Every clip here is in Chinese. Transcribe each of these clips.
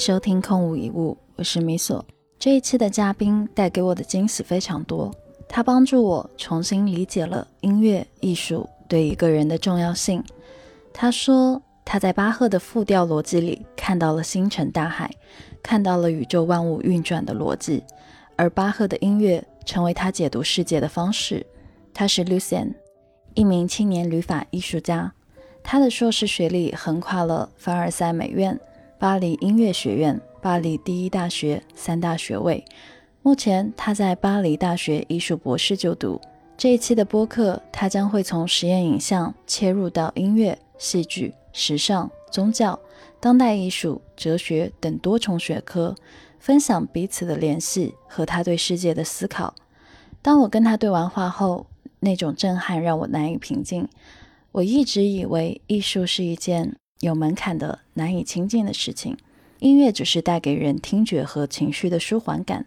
收听空无一物，我是米索。这一期的嘉宾带给我的惊喜非常多，他帮助我重新理解了音乐艺术对一个人的重要性。他说他在巴赫的复调逻辑里看到了星辰大海，看到了宇宙万物运转的逻辑，而巴赫的音乐成为他解读世界的方式。他是 Lucien，一名青年旅法艺术家。他的硕士学历横跨了凡尔赛美院、巴黎音乐学院、巴黎第一大学三大学位。目前他在巴黎大学艺术博士就读。这一期的播客，他将会从实验影像切入到音乐、戏剧、时尚、宗教、当代艺术、哲学等多重学科，分享彼此的联系和他对世界的思考。当我跟他对完话后，那种震撼让我难以平静。我一直以为艺术是一件有门槛的、难以亲近的事情，音乐只是带给人听觉和情绪的舒缓感。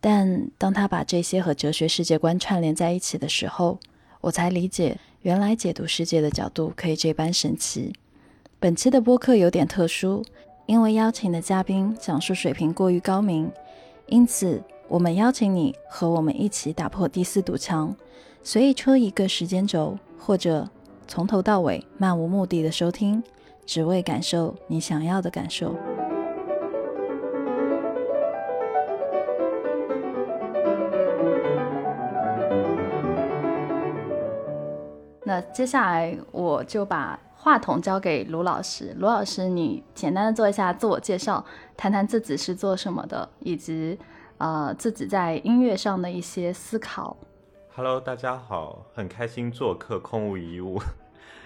但当他把这些和哲学世界观串联在一起的时候，我才理解，原来解读世界的角度可以这般神奇。本期的播客有点特殊，因为邀请的嘉宾讲述水平过于高明，因此我们邀请你和我们一起打破第四堵墙，随意抽一个时间轴，或者。从头到尾漫无目的的收听，只为感受你想要的感受。那接下来我就把话筒交给卢老师。卢老师，你简单的做一下自我介绍，谈谈自己是做什么的，以及呃自己在音乐上的一些思考。Hello，大家好，很开心做客空无一物。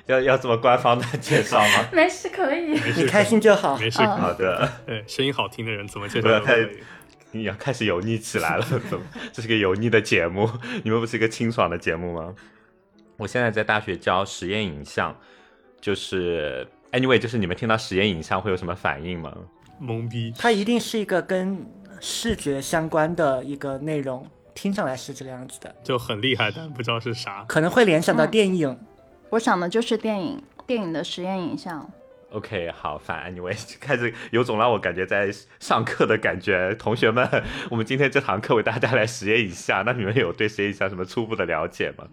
要要这么官方的介绍吗？没事，可以，你开心就好。没事，好的。对，声音好听的人怎么介绍？你要开始油腻起来了，怎么？这是个油腻的节目，你们不是一个清爽的节目吗？我现在在大学教实验影像，就是 anyway，就是你们听到实验影像会有什么反应吗？懵逼。它一定是一个跟视觉相关的一个内容，听上来是这个样子的，就很厉害，但不知道是啥，可能会联想到电影。我想的就是电影，电影的实验影像。OK，好，反正 anyway 开始有种让我感觉在上课的感觉。同学们，我们今天这堂课为大家来实验一下。那你们有对实验影像什么初步的了解吗？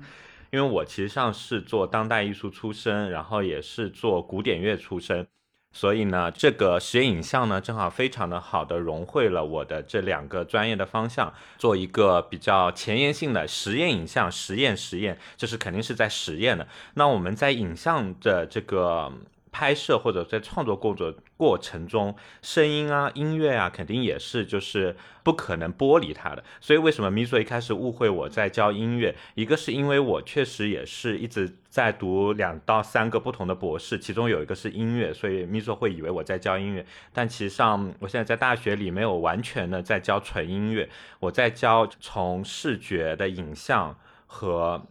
因为我其实上是做当代艺术出身，然后也是做古典乐出身。所以呢，这个实验影像呢，正好非常的好的融汇了我的这两个专业的方向，做一个比较前沿性的实验影像，实验实验，这是肯定是在实验的。那我们在影像的这个。拍摄或者在创作工作过程中，声音啊、音乐啊，肯定也是就是不可能剥离它的。所以为什么咪索一开始误会我在教音乐？一个是因为我确实也是一直在读两到三个不同的博士，其中有一个是音乐，所以咪索会以为我在教音乐。但其实上，我现在在大学里没有完全的在教纯音乐，我在教从视觉的影像和。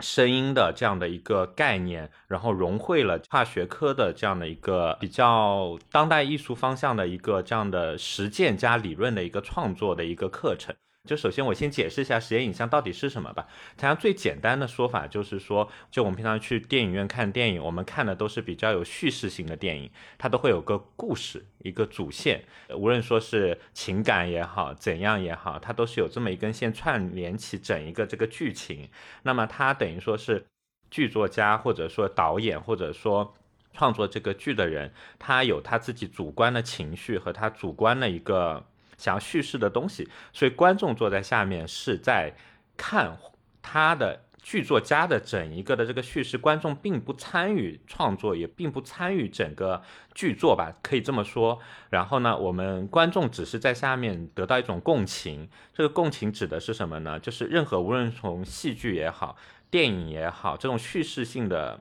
声音的这样的一个概念，然后融汇了跨学科的这样的一个比较当代艺术方向的一个这样的实践加理论的一个创作的一个课程。就首先我先解释一下实验影像到底是什么吧。它最简单的说法就是说，就我们平常去电影院看电影，我们看的都是比较有叙事性的电影，它都会有个故事，一个主线，无论说是情感也好，怎样也好，它都是有这么一根线串联起整一个这个剧情。那么它等于说是剧作家或者说导演或者说创作这个剧的人，他有他自己主观的情绪和他主观的一个。想叙事的东西，所以观众坐在下面是在看他的剧作家的整一个的这个叙事，观众并不参与创作，也并不参与整个剧作吧，可以这么说。然后呢，我们观众只是在下面得到一种共情。这个共情指的是什么呢？就是任何无论从戏剧也好，电影也好，这种叙事性的。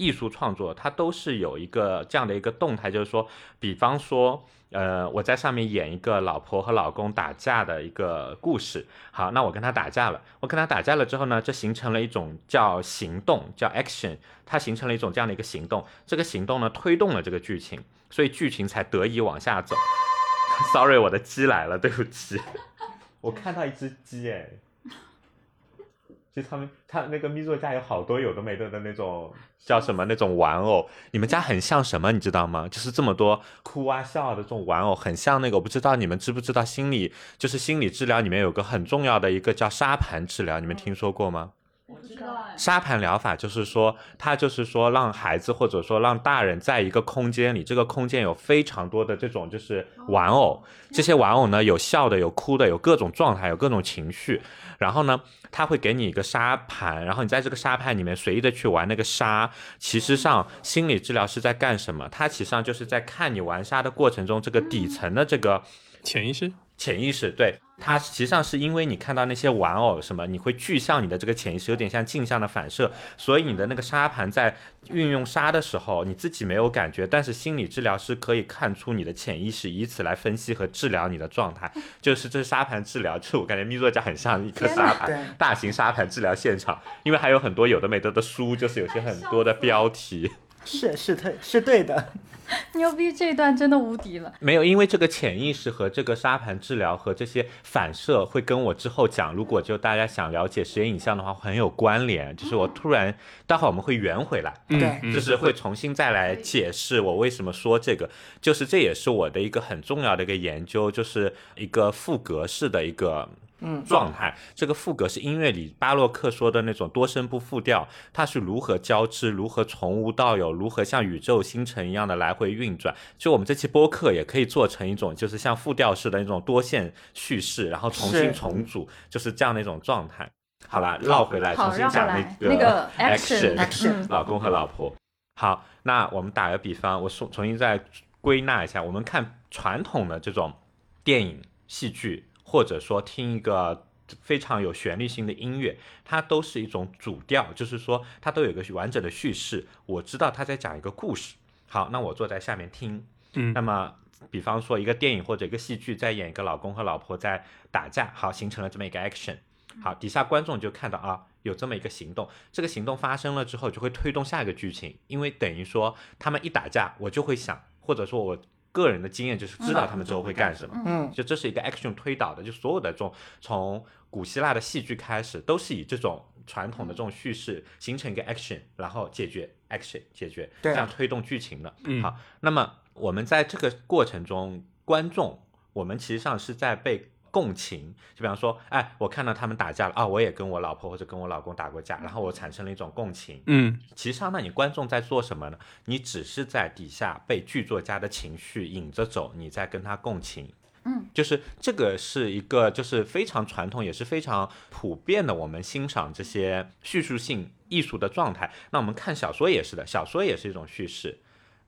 艺术创作它都是有一个这样的一个动态，就是说，比方说，呃，我在上面演一个老婆和老公打架的一个故事。好，那我跟他打架了，我跟他打架了之后呢，就形成了一种叫行动，叫 action，它形成了一种这样的一个行动。这个行动呢，推动了这个剧情，所以剧情才得以往下走。Sorry，我的鸡来了，对不起。我看到一只鸡，哎。他们他那个咪作家有好多有的没的的那种叫什么那种玩偶，你们家很像什么，你知道吗？就是这么多哭啊笑的这种玩偶，很像那个，我不知道你们知不知道心理就是心理治疗里面有个很重要的一个叫沙盘治疗，你们听说过吗？我知道哎，沙盘疗法就是说，它就是说让孩子或者说让大人在一个空间里，这个空间有非常多的这种就是玩偶，这些玩偶呢有笑的，有哭的，有各种状态，有各种情绪。然后呢，他会给你一个沙盘，然后你在这个沙盘里面随意的去玩那个沙。其实上，心理治疗是在干什么？它其实上就是在看你玩沙的过程中，这个底层的这个潜意识，潜意识，对它实际上是因为你看到那些玩偶什么，你会具象你的这个潜意识，有点像镜像的反射，所以你的那个沙盘在运用沙的时候，你自己没有感觉，但是心理治疗师可以看出你的潜意识，以此来分析和治疗你的状态。就是这是沙盘治疗，就我感觉咪作家很像一个沙盘，大型沙盘治疗现场，因为还有很多有的没的的书，就是有些很多的标题。是是对是对的，牛逼，这一段真的无敌了。没有，因为这个潜意识和这个沙盘治疗和这些反射会跟我之后讲，如果就大家想了解实验影像的话，很有关联。就是我突然，待会儿我们会圆回来，对嗯就是会重新再来解释我为什么说这个，就是这也是我的一个很重要的一个研究，就是一个副格式的一个。嗯状态，这个副格是音乐里巴洛克说的那种多声部复调，它是如何交织，如何从无到有，如何像宇宙星辰一样的来回运转。就我们这期播客也可以做成一种，就是像复调式的那种多线叙事，然后重新重组，就是这样的一种状态。好啦，绕回来，重新讲那那个 action 老公和老婆。好，那我们打个比方，我重重新再归纳一下，我们看传统的这种电影、戏剧，或者说听一个非常有旋律性的音乐，它都是一种主调，就是说它都有一个完整的叙事。我知道他在讲一个故事。好，那我坐在下面听，嗯那么。比方说，一个电影或者一个戏剧在演一个老公和老婆在打架，好，形成了这么一个 action。好，底下观众就看到啊，有这么一个行动，这个行动发生了之后，就会推动下一个剧情，因为等于说他们一打架，我就会想，或者说我个人的经验就是知道他们之后会干什么。嗯就这是一个 action 推导的，就所有的这种从古希腊的戏剧开始，都是以这种传统的这种叙事形成一个 action，然后解决 action 解决，对这样推动剧情的。嗯好，那么我们在这个过程中，观众我们其实上是在被。共情，就比方说，哎，我看到他们打架了啊，我也跟我老婆或者跟我老公打过架，然后我产生了一种共情。嗯其实上，那你观众在做什么呢？你只是在底下被剧作家的情绪引着走，你在跟他共情。嗯，就是这个是一个就是非常传统，也是非常普遍的，我们欣赏这些叙述性艺术的状态。那我们看小说也是的，小说也是一种叙事。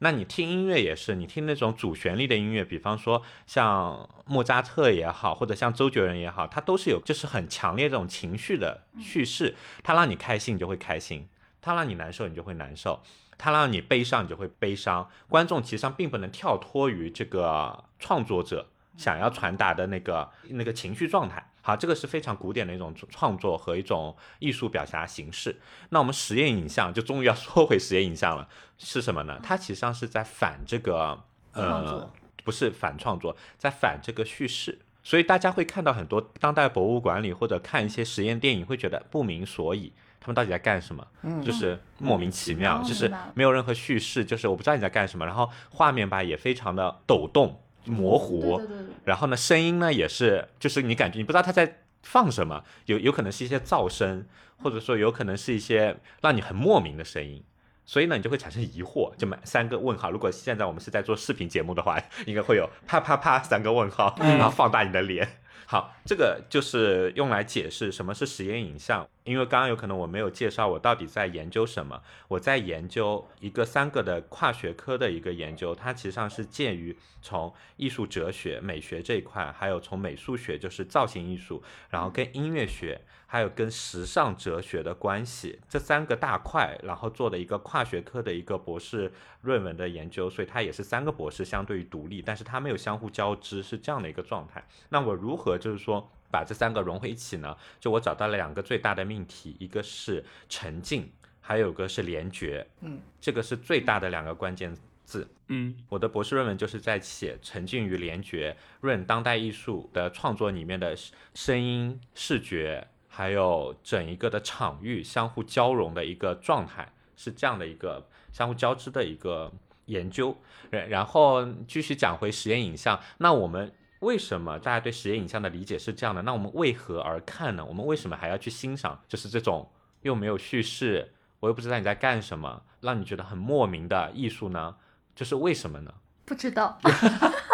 那你听音乐也是，你听那种主旋律的音乐，比方说像莫扎特也好，或者像周杰伦也好，它都是有就是很强烈这种情绪的叙事。他让你开心，你就会开心；他让你难受，你就会难受；他让你悲伤，你就会悲伤。观众其实上并不能跳脱于这个创作者想要传达的那个那个情绪状态。好，这个是非常古典的一种创作和一种艺术表达形式。那我们实验影像就终于要 说回实验影像了，是什么呢？它其实上是在反这个呃不是反创作，在反这个叙事。所以大家会看到很多当代博物馆里或者看一些实验电影，会觉得不明所以，他们到底在干什么？嗯就是莫名其妙，哦就是没有任何叙事，就是我不知道你在干什么。然后画面吧也非常的抖动、模糊，对对对对，然后呢，声音呢也是，就是你感觉你不知道他在放什么，有有可能是一些噪声，或者说有可能是一些让你很莫名的声音，所以呢，你就会产生疑惑，就满三个问号。如果现在我们是在做视频节目的话，应该会有啪啪啪三个问号，然后放大你的脸。好，这个就是用来解释什么是实验影像，因为刚刚有可能我没有介绍我到底在研究什么。我在研究一个三个的跨学科的一个研究，它其实上是介于从艺术哲学、美学这一块，还有从美术学就是造型艺术，然后跟音乐学，还有跟时尚哲学的关系这三个大块，然后做的一个跨学科的一个博士论文的研究，所以它也是三个博士相对于独立，但是它没有相互交织，是这样的一个状态。那我如何就是说把这三个融合一起呢？就我找到了两个最大的命题，一个是沉浸，还有一个是联觉。嗯，这个是最大的两个关键字。嗯我的博士论文就是在写沉浸于联觉论当代艺术的创作里面的声音、视觉，还有整一个的场域相互交融的一个状态，是这样的一个相互交织的一个研究。然然后继续讲回实验影像，那我们为什么大家对实验影像的理解是这样的？那我们为何而看呢？我们为什么还要去欣赏？就是这种又没有叙事，我又不知道你在干什么，让你觉得很莫名的艺术呢？就是为什么呢？不知道。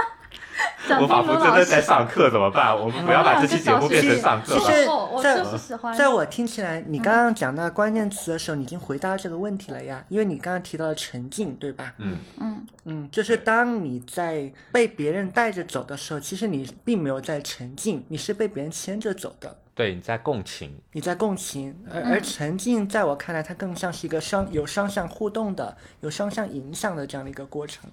我仿佛真的在上课，怎么办？我们不要把这期节目变成上课其实了。在。在我听起来，你刚刚讲到关键词的时候，你已经回答这个问题了呀，因为你刚刚提到了沉浸，对吧？嗯，嗯，嗯，就是当你在被别人带着走的时候，其实你并没有在沉浸，你是被别人牵着走的，对，你在共情。你在共情，而而沉浸在我看来，它更像是一个双有双向互动的、有双向影响的这样的一个过程。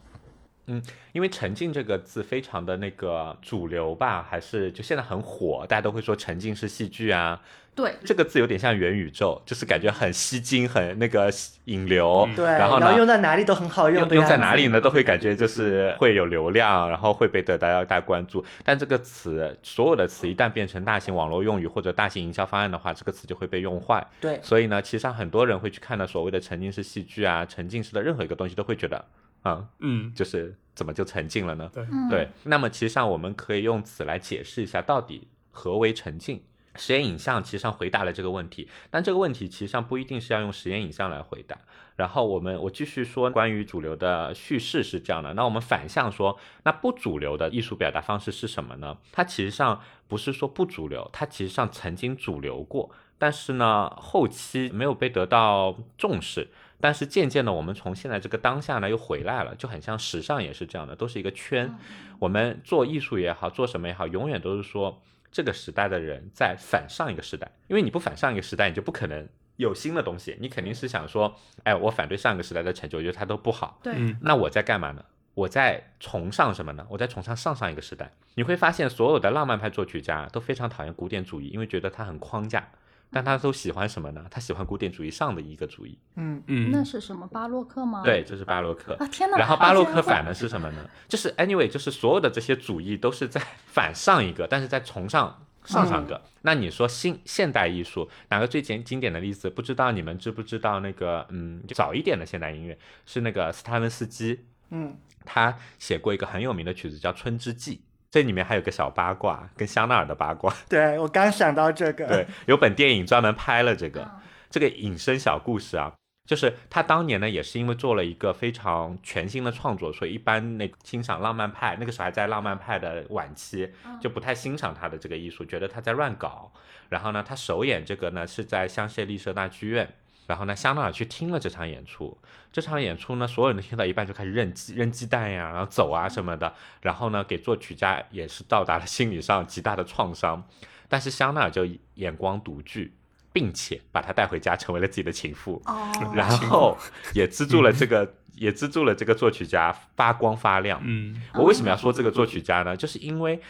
因为沉浸这个字非常的那个主流吧，还是就现在很火，大家都会说沉浸式戏剧啊。对，这个字有点像元宇宙，就是感觉很吸睛，很那个引流。对，然后呢，用在哪里都很好用用在哪里呢？都会感觉就是会有流量，然后会被得到大家关注。但这个词，所有的词一旦变成大型网络用语或者大型营销方案的话，这个词就会被用坏。对，所以呢，其实上很多人会去看到所谓的沉浸式戏剧啊、沉浸式的任何一个东西，都会觉得，啊、嗯，就是怎么就沉浸了呢？对，嗯对，那么其实上我们可以用此来解释一下，到底何为沉浸。实验影像其实上回答了这个问题，但这个问题其实上不一定是要用实验影像来回答。然后我们我继续说关于主流的叙事是这样的，那我们反向说，那不主流的艺术表达方式是什么呢？它其实上不是说不主流，它其实上曾经主流过，但是呢后期没有被得到重视。但是渐渐的，我们从现在这个当下呢又回来了，就很像时尚也是这样的，都是一个圈。我们做艺术也好，做什么也好，永远都是说这个时代的人在反上一个时代，因为你不反上一个时代，你就不可能有新的东西。你肯定是想说，哎，我反对上一个时代的成就，我觉得它都不好。对，嗯那我在干嘛呢？我在崇尚什么呢？我在崇尚上上一个时代。你会发现，所有的浪漫派作曲家都非常讨厌古典主义，因为觉得它很框架。但他都喜欢什么呢？他喜欢古典主义上的一个主义。嗯，嗯，那是什么巴洛克吗？对，就是巴洛克。啊，天哪！然后巴洛克反的是什么呢？就是 anyway，就是所有的这些主义都是在 反上一个，但是在崇尚上上个。那你说新现代艺术哪个最简经典的例子？不知道你们知不知道那个嗯早一点的现代音乐是那个斯特拉文斯基，嗯，他写过一个很有名的曲子叫《春之祭》，这里面还有个小八卦，跟香奈儿的八卦。对我刚想到这个，对，有本电影专门拍了这个。嗯这个隐身小故事啊，就是他当年呢也是因为做了一个非常全新的创作，所以一般那个欣赏浪漫派那个时候还在浪漫派的晚期，就不太欣赏他的这个艺术，觉得他在乱搞。然后呢，他首演这个呢是在香榭丽舍大剧院。然后呢，香奈儿去听了这场演出，这场演出呢，所有人都听到一半就开始扔鸡、扔鸡蛋呀，然后走啊什么的。然后呢，给作曲家也是到达了心理上极大的创伤。但是香奈儿就眼光独具，并且把他带回家，成为了自己的情妇。哦，然后也资助了这个，也资助了这个作曲家发光发亮。嗯我为什么要说这个作曲家呢？就是因为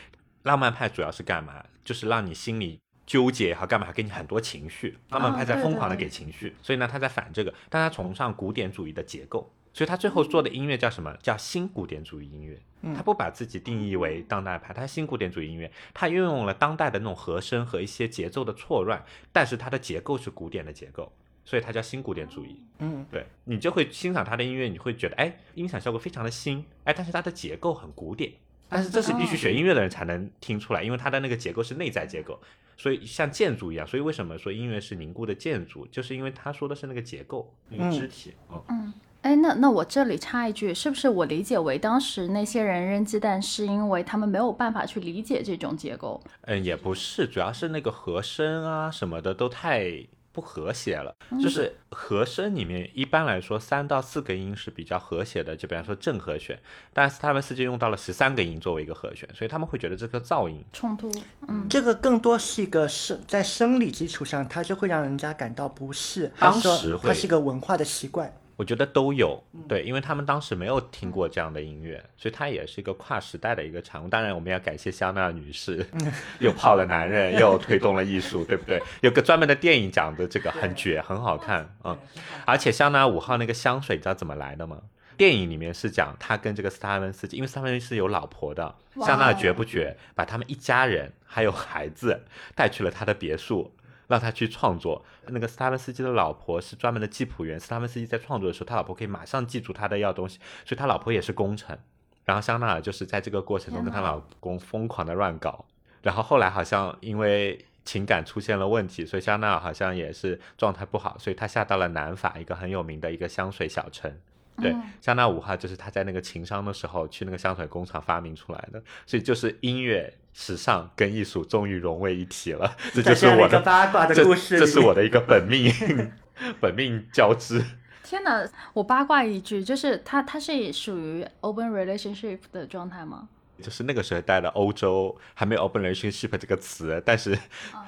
浪漫派主要是干嘛？就是让你心里纠结和，干嘛给你很多情绪。浪漫派在疯狂的给情绪，所以呢，他在反这个，但他崇尚古典主义的结构。所以他最后做的音乐叫什么？叫新古典主义音乐。他不把自己定义为当代派，他新古典主义音乐，他运用了当代的那种和声和一些节奏的错乱，但是它的结构是古典的结构，所以它叫新古典主义。嗯，对你就会欣赏他的音乐，你会觉得哎，音响效果非常的新，哎，但是它的结构很古典，但是这是必须学音乐的人才能听出来，因为它的那个结构是内在结构，所以像建筑一样，所以为什么说音乐是凝固的建筑，就是因为他说的是那个结构，那个肢体。嗯，嗯，哎，那那我这里插一句，是不是我理解为当时那些人扔鸡蛋，是因为他们没有办法去理解这种结构？嗯，也不是，主要是那个和声啊什么的都太。不和谐了，就是和声里面一般来说三到四个音是比较和谐的，就比方说正和弦，但是他们实际用到了十三个音作为一个和弦，所以他们会觉得这个噪音冲突？嗯，这个更多是一个生在生理基础上，它就会让人家感到不适。当时会它是一个文化的习惯。我觉得都有，对，因为他们当时没有听过这样的音乐，所以它也是一个跨时代的一个产物。当然，我们要感谢香奈儿女士，又泡了男人，又推动了艺术，对不对？有个专门的电影讲的这个很绝，很好看啊、而且香奈儿五号那个香水，你知道怎么来的吗？电影里面是讲他跟这个斯塔文斯基，因为斯塔文斯基是有老婆的，香奈儿绝不绝？把他们一家人还有孩子带去了他的别墅，让他去创作。那个斯塔文斯基的老婆是专门的记谱员，斯塔文斯基在创作的时候，他老婆可以马上记住他的要东西，所以他老婆也是功臣。然后香奈儿就是在这个过程中跟她老公疯狂的乱搞，然后后来好像因为情感出现了问题，所以香奈儿好像也是状态不好，所以她下到了南法一个很有名的一个香水小城。对，香奈儿五号就是他在那个情商的时候去那个香水工厂发明出来的，所以就是音乐、时尚跟艺术终于融为一体了。这就是我的八卦的这故事这是我的一个本命 本命交织。天哪！我八卦一句，就是他他是属于 open relationship 的状态吗？就是那个时代的欧洲还没有 open relationship 这个词，但是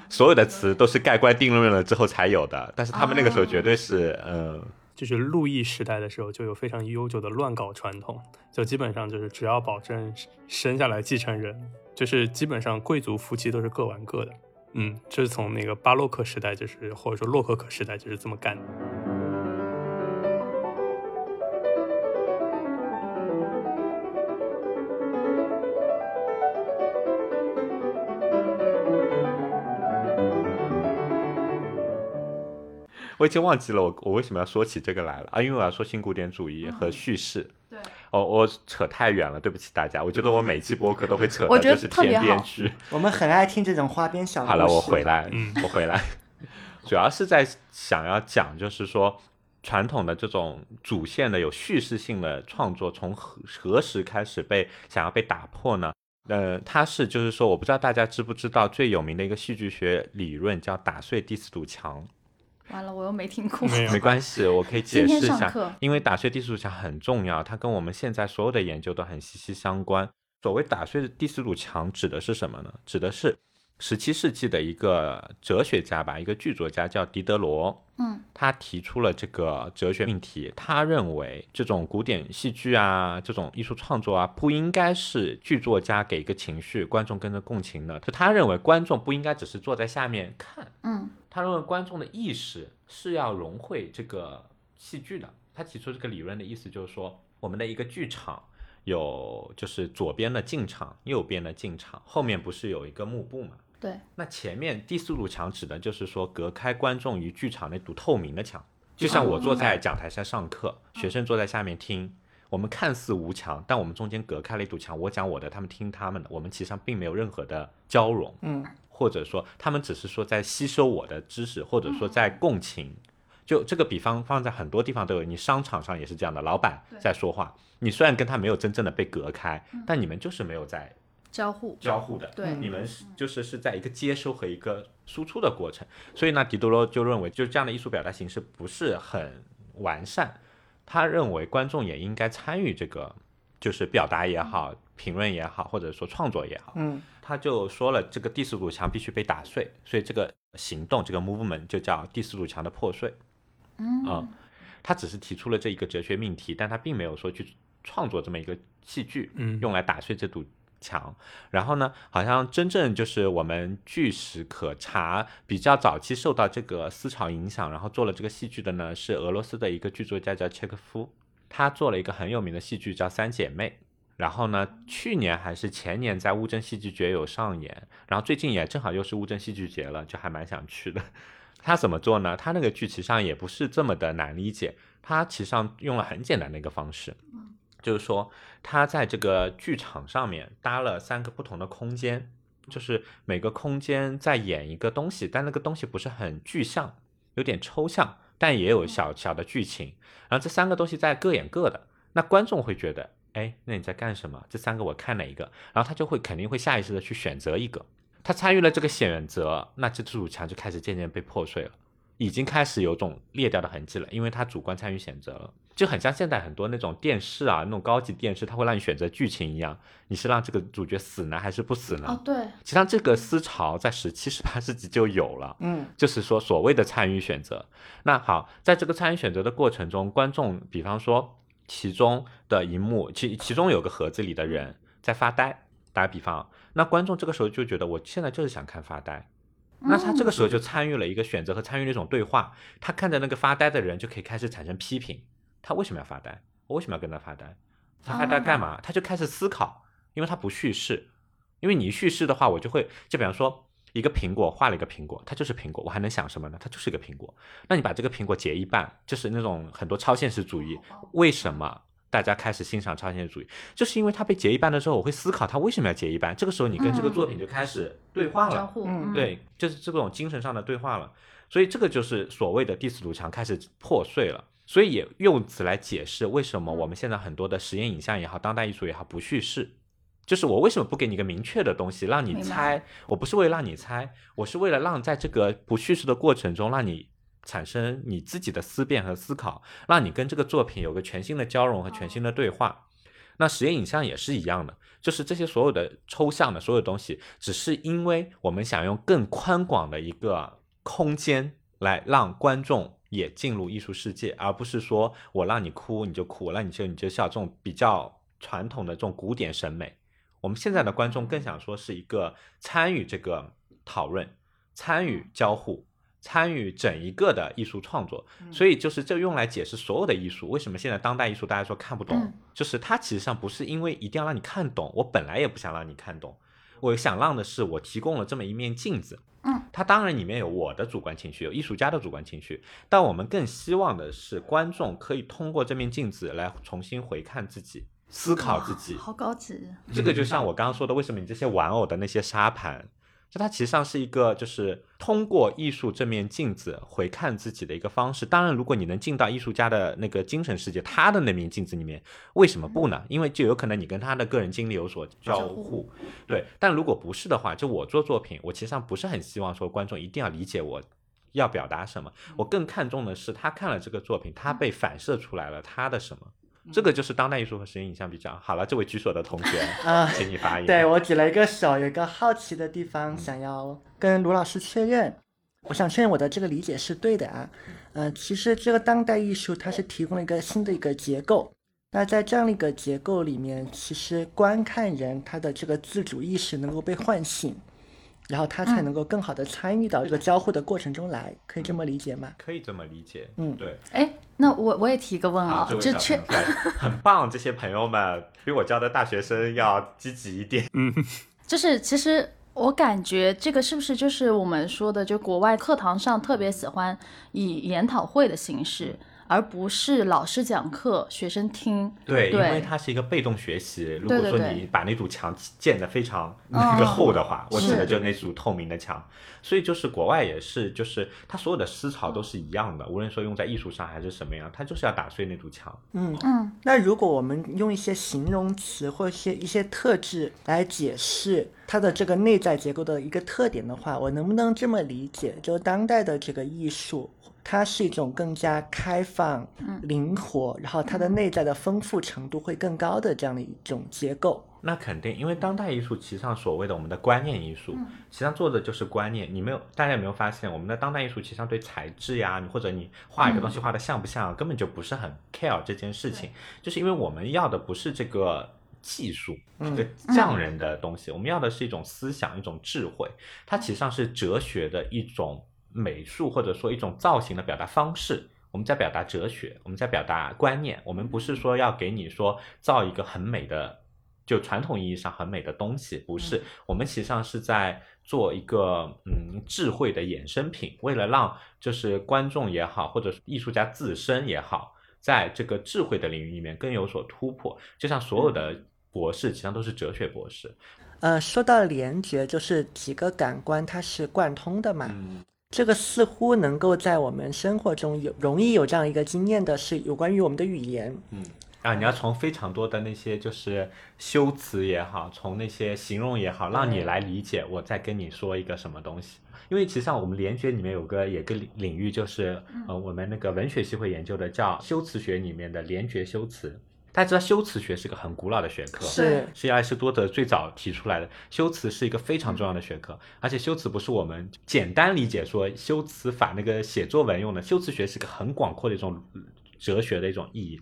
所有的词都是盖棺定论了之后才有的。但是他们那个时候绝对是，嗯、就是路易时代的时候就有非常悠久的乱搞传统，就基本上就是只要保证生下来继承人，就是基本上贵族夫妻都是各玩各的。嗯，这是从那个巴洛克时代，就是或者说洛可可时代就是这么干的。我已经忘记了我我为什么要说起这个来了啊？因为我要说新古典主义和叙事。对，哦，我扯太远了，对不起大家。我觉得我每期播客都会扯我觉得的就是特别好天边去。我们很爱听这种花边小故事。好了，我回来，嗯我回来，主要是在想要讲，就是说传统的这种主线的有叙事性的创作，从何何时开始被想要被打破呢？呃，它是就是说，我不知道大家知不知道最有名的一个戏剧学理论叫打碎第四堵墙。完了，我又没听过。没有 没关系，我可以解释一下，因为打碎第四堵墙很重要，它跟我们现在所有的研究都很息息相关。所谓打碎的第四堵墙指的是什么呢？指的是十七世纪的一个哲学家吧，一个剧作家叫狄德罗。嗯，他提出了这个哲学命题，他认为这种古典戏剧啊，这种艺术创作啊，不应该是剧作家给一个情绪，观众跟着共情的。就他认为观众不应该只是坐在下面看，嗯他认为观众的意识是要融汇这个戏剧的。他提出这个理论的意思就是说，我们的一个剧场有就是左边的进场，右边的进场，后面不是有一个幕布嘛？对，那前面第四堵墙指的就是说隔开观众与剧场那堵透明的墙，就像我坐在讲台上上课，学生坐在下面听。我们看似无墙，但我们中间隔开了一堵墙，我讲我的，他们听他们的，我们其实上并没有任何的交融。嗯，或者说他们只是说在吸收我的知识，或者说在共情。就这个比方放在很多地方都有，你商场上也是这样的，老板在说话，你虽然跟他没有真正的被隔开，但你们就是没有在交互。交互的，对你们是就是是在一个接收和一个输出的过程。所以呢，狄多罗就认为，就这样的艺术表达形式不是很完善。他认为观众也应该参与这个，就是表达也好，评论也好，或者说创作也好。嗯他就说了，这个第四堵墙必须被打碎，所以这个行动，这个 movement 就叫第四堵墙的破碎。嗯，他只是提出了这一个哲学命题，但他并没有说去创作这么一个戏剧，嗯用来打碎这堵墙。然后呢，好像真正就是我们据史可查，比较早期受到这个思潮影响，然后做了这个戏剧的呢，是俄罗斯的一个剧作家叫契诃夫，他做了一个很有名的戏剧叫《三姐妹》。然后呢，去年还是前年在乌镇戏剧节有上演，然后最近也正好又是乌镇戏剧节了，就还蛮想去的。他怎么做呢？他那个剧其实上也不是这么的难理解，他其实上用了很简单的一个方式，就是说他在这个剧场上面搭了三个不同的空间，就是每个空间在演一个东西，但那个东西不是很具象，有点抽象，但也有小小的剧情。然后这三个东西在各演各的，那观众会觉得，哎，那你在干什么？这三个我看哪一个？然后他就会肯定会下意识的去选择一个。他参与了这个选择，那这堵墙就开始渐渐被破碎了，已经开始有种裂掉的痕迹了，因为他主观参与选择了，就很像现在很多那种电视啊，那种高级电视，它会让你选择剧情一样，你是让这个主角死呢，还是不死呢？哦，对，实际上这个思潮在十七、十八世纪就有了，嗯就是说所谓的参与选择。那好，在这个参与选择的过程中，观众比方说其中的一幕，其其中有个盒子里的人在发呆，打个比方，那观众这个时候就觉得我现在就是想看发呆。那他这个时候就参与了一个选择和参与了一种对话，他看着那个发呆的人就可以开始产生批评，他为什么要发呆？我为什么要跟他发呆？他发呆干嘛？他就开始思考，因为他不叙事，因为你一叙事的话，我就会就比方说，一个苹果画了一个苹果，它就是苹果，我还能想什么呢？它就是一个苹果。那你把这个苹果截一半，就是那种很多超现实主义，为什么大家开始欣赏超现实主义？就是因为它被截一半的时候，我会思考它为什么要截一半。这个时候你跟这个作品就开始对话了，嗯对，就是这种精神上的对话了。所以这个就是所谓的第四堵墙开始破碎了。所以也用此来解释为什么我们现在很多的实验影像也好，当代艺术也好，不叙事。就是我为什么不给你一个明确的东西让你猜？我不是为了让你猜，我是为了让在这个不叙事的过程中，让你产生你自己的思辨和思考，让你跟这个作品有个全新的交融和全新的对话。那实验影像也是一样的，就是这些所有的抽象的所有东西，只是因为我们想用更宽广的一个空间来让观众也进入艺术世界，而不是说我让你哭你就哭，我让你笑你就笑，这种比较传统的这种古典审美。我们现在的观众更想说是一个参与这个讨论、参与交互、参与整一个的艺术创作，所以就是这用来解释所有的艺术。为什么现在当代艺术大家说看不懂？嗯就是它其实上不是因为一定要让你看懂，我本来也不想让你看懂，我想让的是我提供了这么一面镜子。嗯，它当然里面有我的主观情绪，有艺术家的主观情绪，但我们更希望的是观众可以通过这面镜子来重新回看自己，思考自己。好高级，这个就像我刚刚说的，为什么你这些玩偶的那些沙盘，就它其实上是一个就是通过艺术这面镜子回看自己的一个方式。当然，如果你能进到艺术家的那个精神世界，他的那面镜子里面，为什么不呢？因为就有可能你跟他的个人经历有所交互。对，但如果不是的话，就我做作品，我其实上不是很希望说观众一定要理解我。要表达什么？我更看重的是他看了这个作品，他被反射出来了他的什么？这个就是当代艺术和实验影像比较。好了，这位举手的同学，啊请你发言。对我举了一个手，有一个好奇的地方，想要跟卢老师确认。我想确认我的这个理解是对的啊。呃，其实这个当代艺术它是提供了一个新的一个结构。那在这样的一个结构里面，其实观看人他的这个自主意识能够被唤醒，然后他才能够更好的参与到这个交互的过程中来，可以这么理解吗？可以这么理解，嗯对。哎，那我我也提个问啊这，确 很棒，这些朋友们比我教的大学生要积极一点。嗯就是其实我感觉这个是不是就是我们说的，就国外课堂上特别喜欢以研讨会的形式，而不是老师讲课，学生听。对，因为它是一个被动学习。如对对对果说你把那堵墙建得非常嗯那个厚的话，我指的是就那堵透明的墙。所以就是国外也是，就是它所有的思潮都是一样的，无论说用在艺术上还是什么样，它就是要打碎那堵墙。嗯嗯，那如果我们用一些形容词或一些一些特质来解释它的这个内在结构的一个特点的话，我能不能这么理解？就当代的这个艺术，它是一种更加开放、灵活，然后它的内在的丰富程度会更高的这样的一种结构。那肯定，因为当代艺术其实上所谓的我们的观念艺术，其实上做的就是观念。你没有，大家有没有发现，我们的当代艺术其实上对材质呀，你或者你画一个东西画的像不像，根本就不是很 care 这件事情，就是因为我们要的不是这个技术，这个匠人的东西，我们要的是一种思想，一种智慧，它其实上是哲学的一种美术或者说一种造型的表达方式。我们在表达哲学，我们在表达观念，我们不是说要给你说造一个很美的。就传统意义上很美的东西，不是，我们实际上是在做一个嗯智慧的衍生品，为了让就是观众也好，或者艺术家自身也好，在这个智慧的领域里面更有所突破。就像所有的博士，实际上都是哲学博士。呃，说到联觉，就是几个感官它是贯通的嘛。嗯，这个似乎能够在我们生活中有容易有这样一个经验的是有关于我们的语言。嗯啊，你要从非常多的那些就是修辞也好，从那些形容也好，让你来理解我在跟你说一个什么东西。因为其实上我们联觉里面有个也个领领域，就是呃我们那个文学系会研究的叫修辞学里面的联觉修辞。大家知道修辞学是个很古老的学科，是是亚里士多德最早提出来的。修辞是一个非常重要的学科，而且修辞不是我们简单理解说修辞法那个写作文用的，修辞学是个很广阔的一种哲学的一种意义。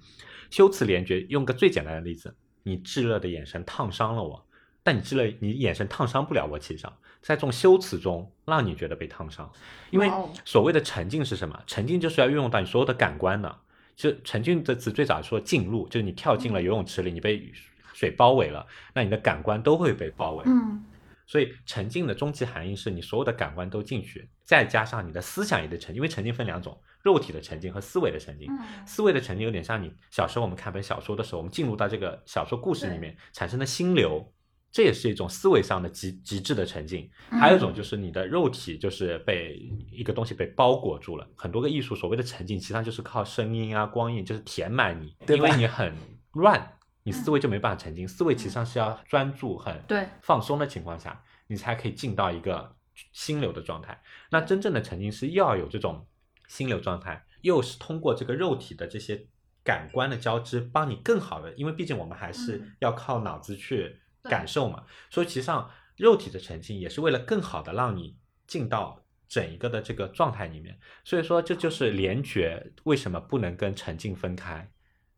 修辞联觉，用个最简单的例子，你炙热的眼神烫伤了我，但你炙热，你眼神烫伤不了我，其实上在这种修辞中让你觉得被烫伤，因为所谓的沉浸是什么？沉浸就是要运用到你所有的感官的。就沉浸的词最早说进入，就是你跳进了游泳池里，你被水包围了，那你的感官都会被包围。嗯所以沉浸的终极含义是你所有的感官都进去，再加上你的思想也得沉浸。因为沉浸分两种，肉体的沉浸和思维的沉浸。嗯思维的沉浸有点像你小时候我们看本小说的时候，我们进入到这个小说故事里面产生的心流，这也是一种思维上的极极致的沉浸。还有一种就是你的肉体就是被一个东西被包裹住了。很多个艺术所谓的沉浸，其实上就是靠声音啊、光影，就是填满你，因为你很乱。你思维就没办法沉浸，思维其实上是要专注、很放松的情况下，你才可以进到一个心流的状态。那真正的沉浸是又要有这种心流状态，又是通过这个肉体的这些感官的交织，帮你更好的，因为毕竟我们还是嗯要靠脑子去对感受嘛，所以其实上肉体的沉浸也是为了更好的让你进到整一个的这个状态里面。所以说，这就是联觉为什么不能跟沉浸分开。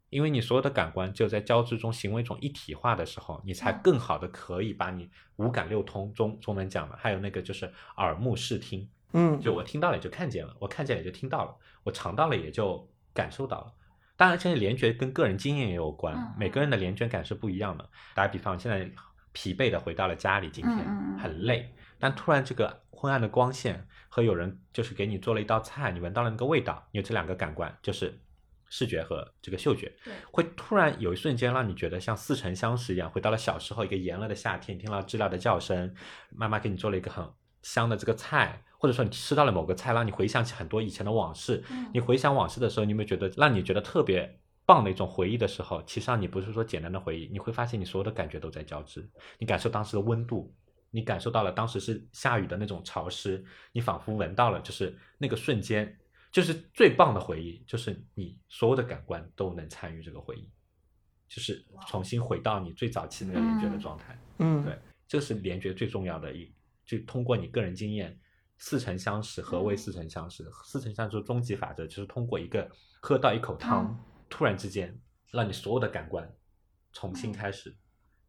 因为你所有的感官只有在交织中行为一种一体化的时候，你才嗯更好的可以把你五感六通中中文讲的，还有那个就是耳目视听，嗯，就我听到了也就看见了，我看见了也就听到了，我尝到了也就感受到了。当然，现在联觉跟个人经验也有关，嗯每个人的联觉感是不一样的。打个比方，现在疲惫的回到了家里，今天、很累，但突然这个昏暗的光线和有人就是给你做了一道菜，你闻到了那个味道，你有这两个感官，就是视觉和这个嗅觉，会突然有一瞬间让你觉得像似曾相识一样，回到了小时候一个炎热的夏天，听到知了的叫声，妈妈给你做了一个很香的这个菜，或者说你吃到了某个菜，让你回想起很多以前的往事。嗯你回想往事的时候，你有没有觉得让你觉得特别棒的一种回忆的时候，其实上你不是说简单的回忆，你会发现你所有的感觉都在交织，你感受当时的温度。你感受到了当时是下雨的那种潮湿，你仿佛闻到了，就是那个瞬间，就是最棒的回忆，就是你所有的感官都能参与这个回忆，就是重新回到你最早期那个联觉的状态。嗯，对，这是联觉最重要的一，就通过你个人经验，似曾相识。何谓似曾相识？似曾相识的终极法则就是通过一个喝到一口汤，嗯突然之间让你所有的感官重新开始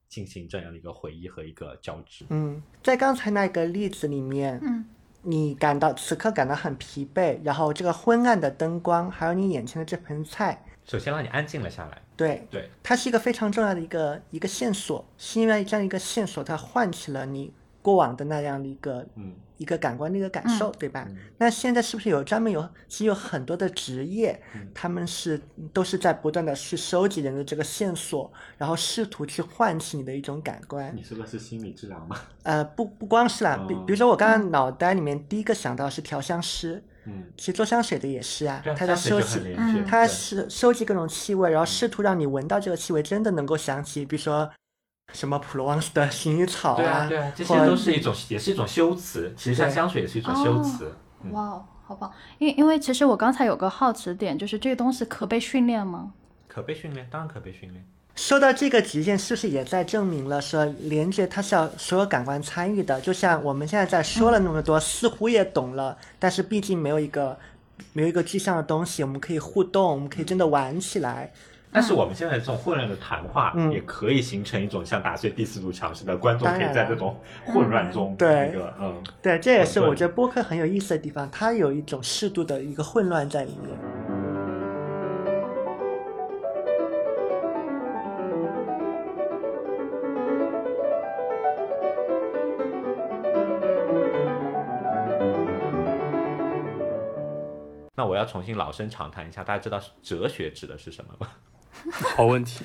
进行这样的一个回忆和一个交织。嗯，在刚才那个例子里面，嗯你感到此刻感到很疲惫，然后这个昏暗的灯光，还有你眼前的这盆菜，首先让你安静了下来。对，对，它是一个非常重要的一个一个线索，是因为这样一个线索，它唤起了你过往的那样的一个嗯，一个感官的一个感受，对吧？嗯。那现在是不是有专门有其实有很多的职业，嗯。他们是都是在不断的去收集人的这个线索，然后试图去唤起你的一种感官。你说的是心理治疗吗？呃，不不光是啦，比哦。比如说我刚刚脑袋里面第一个想到是调香师，嗯，其实做香水的也是啊他在收集，他是收集各种气味，然后试图让你闻到这个气味，真的能够想起，比如说什么普罗旺斯的薰衣草对啊，对啊，这些都是一种，也是一种修辞。其实像香水也是一种修辞。嗯哇哦，好棒！因因为其实我刚才有个好奇点，就是这个东西可被训练吗？可被训练，当然可被训练。说到这个极限，是不是也在证明了说连接它是要所有感官参与的？就像我们现在在说了那么多，似乎也懂了，但是毕竟没有一个没有一个具象的东西，我们可以互动，我们可以真的玩起来。但是我们现在这种混乱的谈话，嗯。也可以形成一种像打碎第四堵墙似的，观众可以在这种混乱中，对。那个嗯，对，这也是我觉得播客很有意思的地方，它有一种适度的一个混乱在里面。那我要重新老生常谈一下，大家知道哲学指的是什么吗？好问题。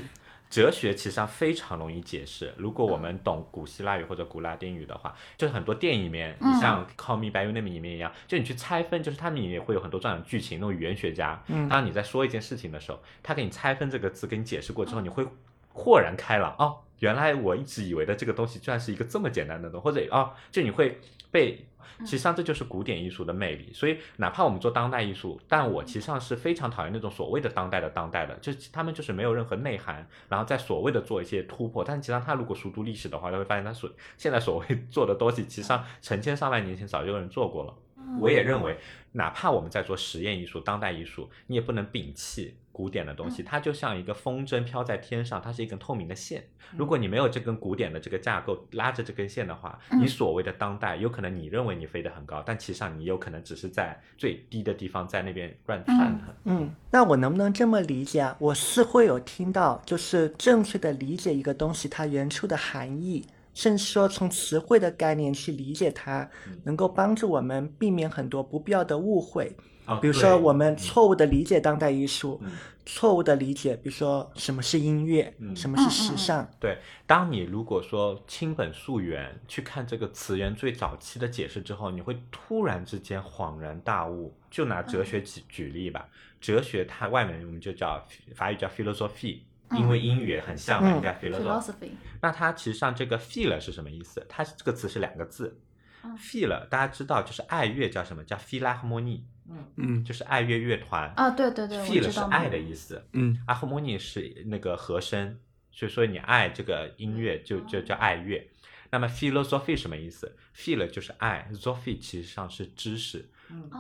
哲学其实上非常容易解释，如果我们懂古希腊语或者古拉丁语的话，就是很多电影里面，你像《Call Me by Your Name》里面一样，就你去拆分，就是他们也会有很多这样的剧情，那种语言学家，嗯当你在说一件事情的时候，他给你拆分这个字，给你解释过之后，你会豁然开朗哦，原来我一直以为的这个东西居然是一个这么简单的东西，或者哦，就你会被。其实上这就是古典艺术的魅力，所以哪怕我们做当代艺术，但我其实上是非常讨厌那种所谓的当代的当代的，就是他们就是没有任何内涵，然后再所谓的做一些突破。但其实上他如果熟读历史的话，他会发现他所现在所谓做的东西，其实上成千上万年前早就有人做过了。我也认为，哪怕我们在做实验艺术、当代艺术，你也不能摒弃古典的东西。它就像一个风筝飘在天上，它是一根透明的线。如果你没有这根古典的这个架构拉着这根线的话，嗯你所谓的当代，有可能你认为你飞得很高，但其实上你有可能只是在最低的地方在那边乱窜的。嗯，那我能不能这么理解啊？我是会有听到，就是正确的理解一个东西它原初的含义，甚至说从词汇的概念去理解它，能够帮助我们避免很多不必要的误会。哦比如说，我们错误的理解当代艺术，嗯错误的理解，比如说什么是音乐，嗯什么是时尚。对，当你如果说亲本溯源去看这个词源最早期的解释之后，你会突然之间恍然大悟。就拿哲学举举例吧，哲学它外面我们就叫法语叫 philosophy，因为英语很像嘛，嗯应该 philosophy。那它其实上这个 feel 是什么意思？它这个词是两个字嗯，feel 大家知道就是爱乐叫什么？叫 philharmony，嗯嗯就是爱乐乐团。啊，对对对，feel 是爱的意思，嗯 harmony 是那个和声，所以说你爱这个音乐就就叫爱乐。那么 philosophy 什么意思？feel 就是爱，sophy 其实上是知识，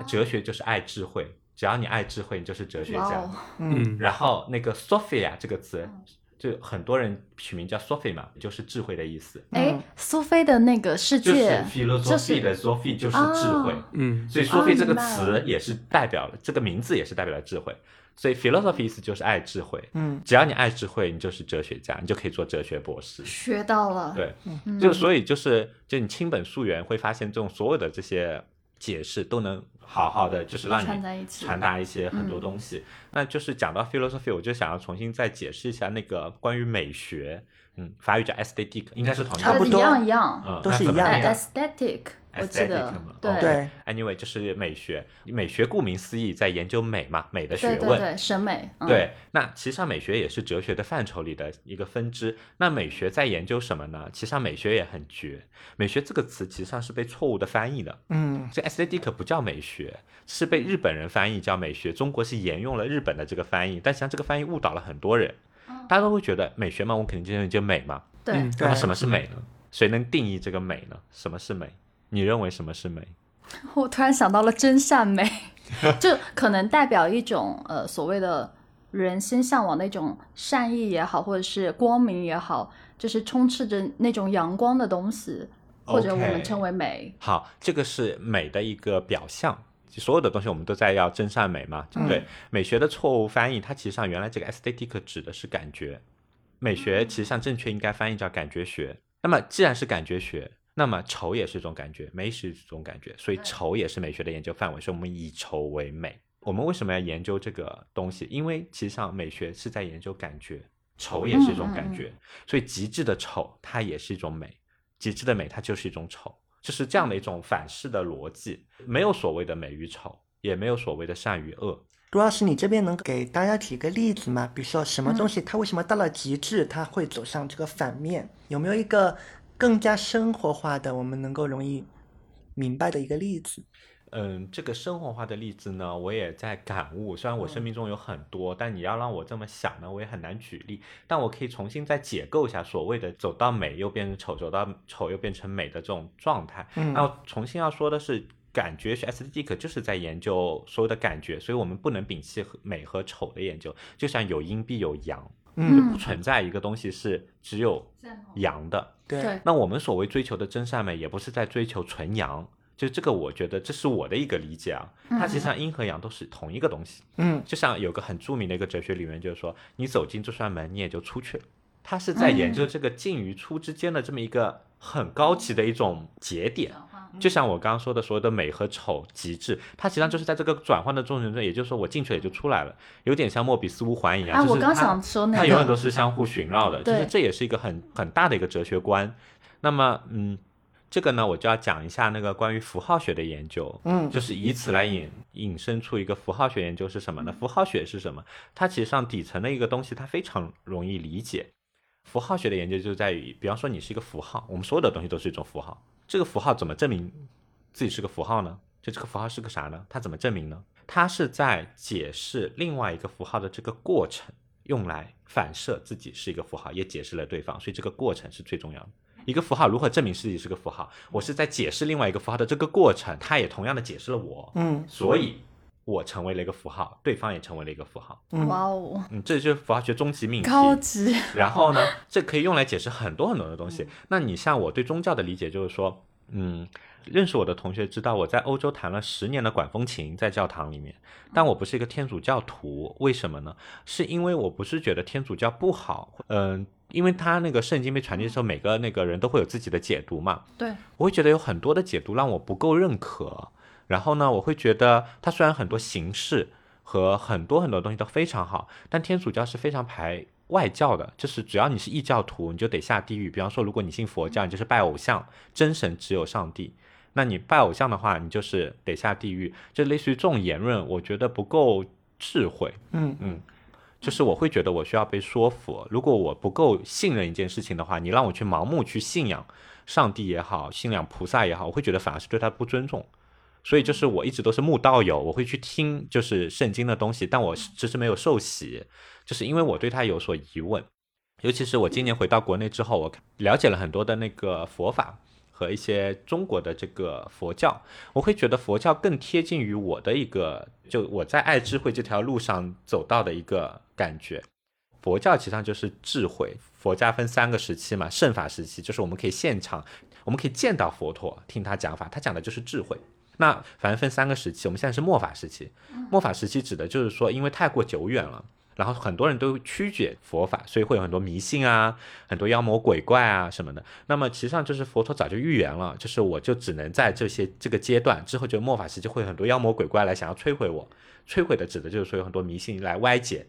哲学就是爱智慧。只要你爱智慧，你就是哲学家。哦，嗯。然后那个 Sophia 这个词，就很多人取名叫 Sophie 嘛，就是智慧的意思。哎，苏菲的那个世界就是界，philosophy 的 Sophie 就是智慧，哦嗯。所以 Sophie 这个词了也是代表了这个名字也是代表了智慧。所以 philosophy 意思就是爱智慧，嗯。只要你爱智慧，你就是哲学家，你就可以做哲学博士。学到了，对，嗯。就所以就是就你亲本溯源，会发现这种所有的这些解释都能好好的就是让你传达一些很多嗯东西。那就是讲到 philosophy，我就想要重新再解释一下那个关于美学，嗯，法语叫 aesthetic，应该是同样的，差不多。呃一样一样，嗯，都是一样的。aesthetic，我记 aesthetic 得嘛，对 Anyway，就是美学，美学顾名思义在研究美嘛，美的学对对问。对，审美，嗯对，那其实上美学也是哲学的范畴里的一个分支。那美学在研究什么呢？其实上美学也很绝。美学这个词其实上是被错误的翻译的。嗯这 aesthetic 不叫美学，是被日本人翻译叫美学。中国是沿用了日本的这个翻译，但实际上这个翻译误导了很多人。大家都会觉得美学嘛，我肯定就研究美嘛。对那么什么是美呢？谁能定义这个美呢？什么是美？你认为什么是美？我突然想到了真善美，就可能代表一种呃所谓的人心向往那种善意也好，或者是光明也好，就是充斥着那种阳光的东西，或者我们称为美。好，这个是美的一个表象。所有的东西我们都在要真善美嘛，对不对？美学的错误翻译，它其实上原来这个 aesthetic 指的是感觉，美学其实上正确应该翻译叫感觉学。那么既然是感觉学，那么丑也是一种感觉，美是一种感觉，所以丑也是美学的研究范围，所以我们以丑为美。我们为什么要研究这个东西？因为其实上美学是在研究感觉，丑也是一种感觉，所以极致的丑它也是一种美，极致的美它就是一种丑，就是这样的一种反噬的逻辑，没有所谓的美与丑，也没有所谓的善与恶。杜老师，你这边能给大家举个例子吗？比如说什么嗯东西它为什么到了极致，它会走向这个反面？有没有一个更加生活化的，我们能够容易明白的一个例子？嗯，这个生活化的例子呢，我也在感悟。虽然我生命中有很多，但你要让我这么想呢，我也很难举例。但我可以重新再解构一下所谓的走到美又变成丑，走到丑又变成美的这种状态。嗯那我重新要说的是，感觉学 aesthetic 就是在研究所有的感觉，所以我们不能摒弃美和丑的研究。就像有阴必有阳，嗯，不存在一个东西是只有阳的。对，那我们所谓追求的真善美，也不是在追求纯阳。就这个，我觉得这是我的一个理解啊。它其实上阴和阳都是同一个东西。嗯就像有个很著名的一个哲学理论，就是说，你走进这扇门，你也就出去了。它是在研究这个进与出之间的这么一个很高级的一种节点。就像我刚刚说的，所有的美和丑极致，它实际上就是在这个转换的过程中，也就是说我进去也就出来了，有点像莫比斯无环一样。啊，我刚想说那它永远都，是相互寻绕的，就是这也是一个很很大的一个哲学观。那么，嗯，这个呢，我就要讲一下那个关于符号学的研究，嗯就是以此来引引申出一个符号学研究是什么呢？符号学是什么？它其实上底层的一个东西，它非常容易理解。符号学的研究就在于，比方说你是一个符号，我们所有的东西都是一种符号，这个符号怎么证明自己是个符号呢？就这个符号是个啥呢？它怎么证明呢？它是在解释另外一个符号的这个过程，用来反射自己是一个符号，也解释了对方，所以这个过程是最重要的。一个符号如何证明自己是个符号？我是在解释另外一个符号的这个过程，它也同样的解释了我，嗯所以我成为了一个符号，对方也成为了一个符号。嗯哇哦，嗯，这就是符号学终极命题。高级，然后呢，这可以用来解释很多很多的东西。那你像我对宗教的理解，就是说，嗯，认识我的同学知道我在欧洲弹了十年的管风琴，在教堂里面，但我不是一个天主教徒，为什么呢？是因为我不是觉得天主教不好，嗯、因为他那个圣经被传递的时候，每个那个人都会有自己的解读嘛，对，我会觉得有很多的解读让我不够认可。然后呢，我会觉得它虽然很多形式和很多很多东西都非常好，但天主教是非常排外教的，就是只要你是异教徒，你就得下地狱。比方说，如果你信佛教，你就是拜偶像，真神只有上帝。那你拜偶像的话，你就是得下地狱。就类似于这种言论，我觉得不够智慧。嗯嗯，就是我会觉得我需要被说服。如果我不够信任一件事情的话，你让我去盲目去信仰上帝也好，信仰菩萨也好，我会觉得反而是对他不尊重。所以就是我一直都是慕道友，我会去听就是圣经的东西，但我只是没有受洗，就是因为我对他有所疑问。尤其是我今年回到国内之后，我了解了很多的那个佛法和一些中国的这个佛教，我会觉得佛教更贴近于我的一个，就我在爱智慧这条路上走到的一个感觉。佛教其实上就是智慧，佛家分三个时期嘛，圣法时期就是我们可以现场，我们可以见到佛陀，听他讲法，他讲的就是智慧。那反正分三个时期，我们现在是末法时期。末法时期指的就是说，因为太过久远了，然后很多人都曲解佛法，所以会有很多迷信啊，很多妖魔鬼怪啊什么的。那么其实上就是佛陀早就预言了，就是我就只能在这些这个阶段之后，就末法时期会有很多妖魔鬼怪来想要摧毁我。摧毁的指的就是说有很多迷信来歪解。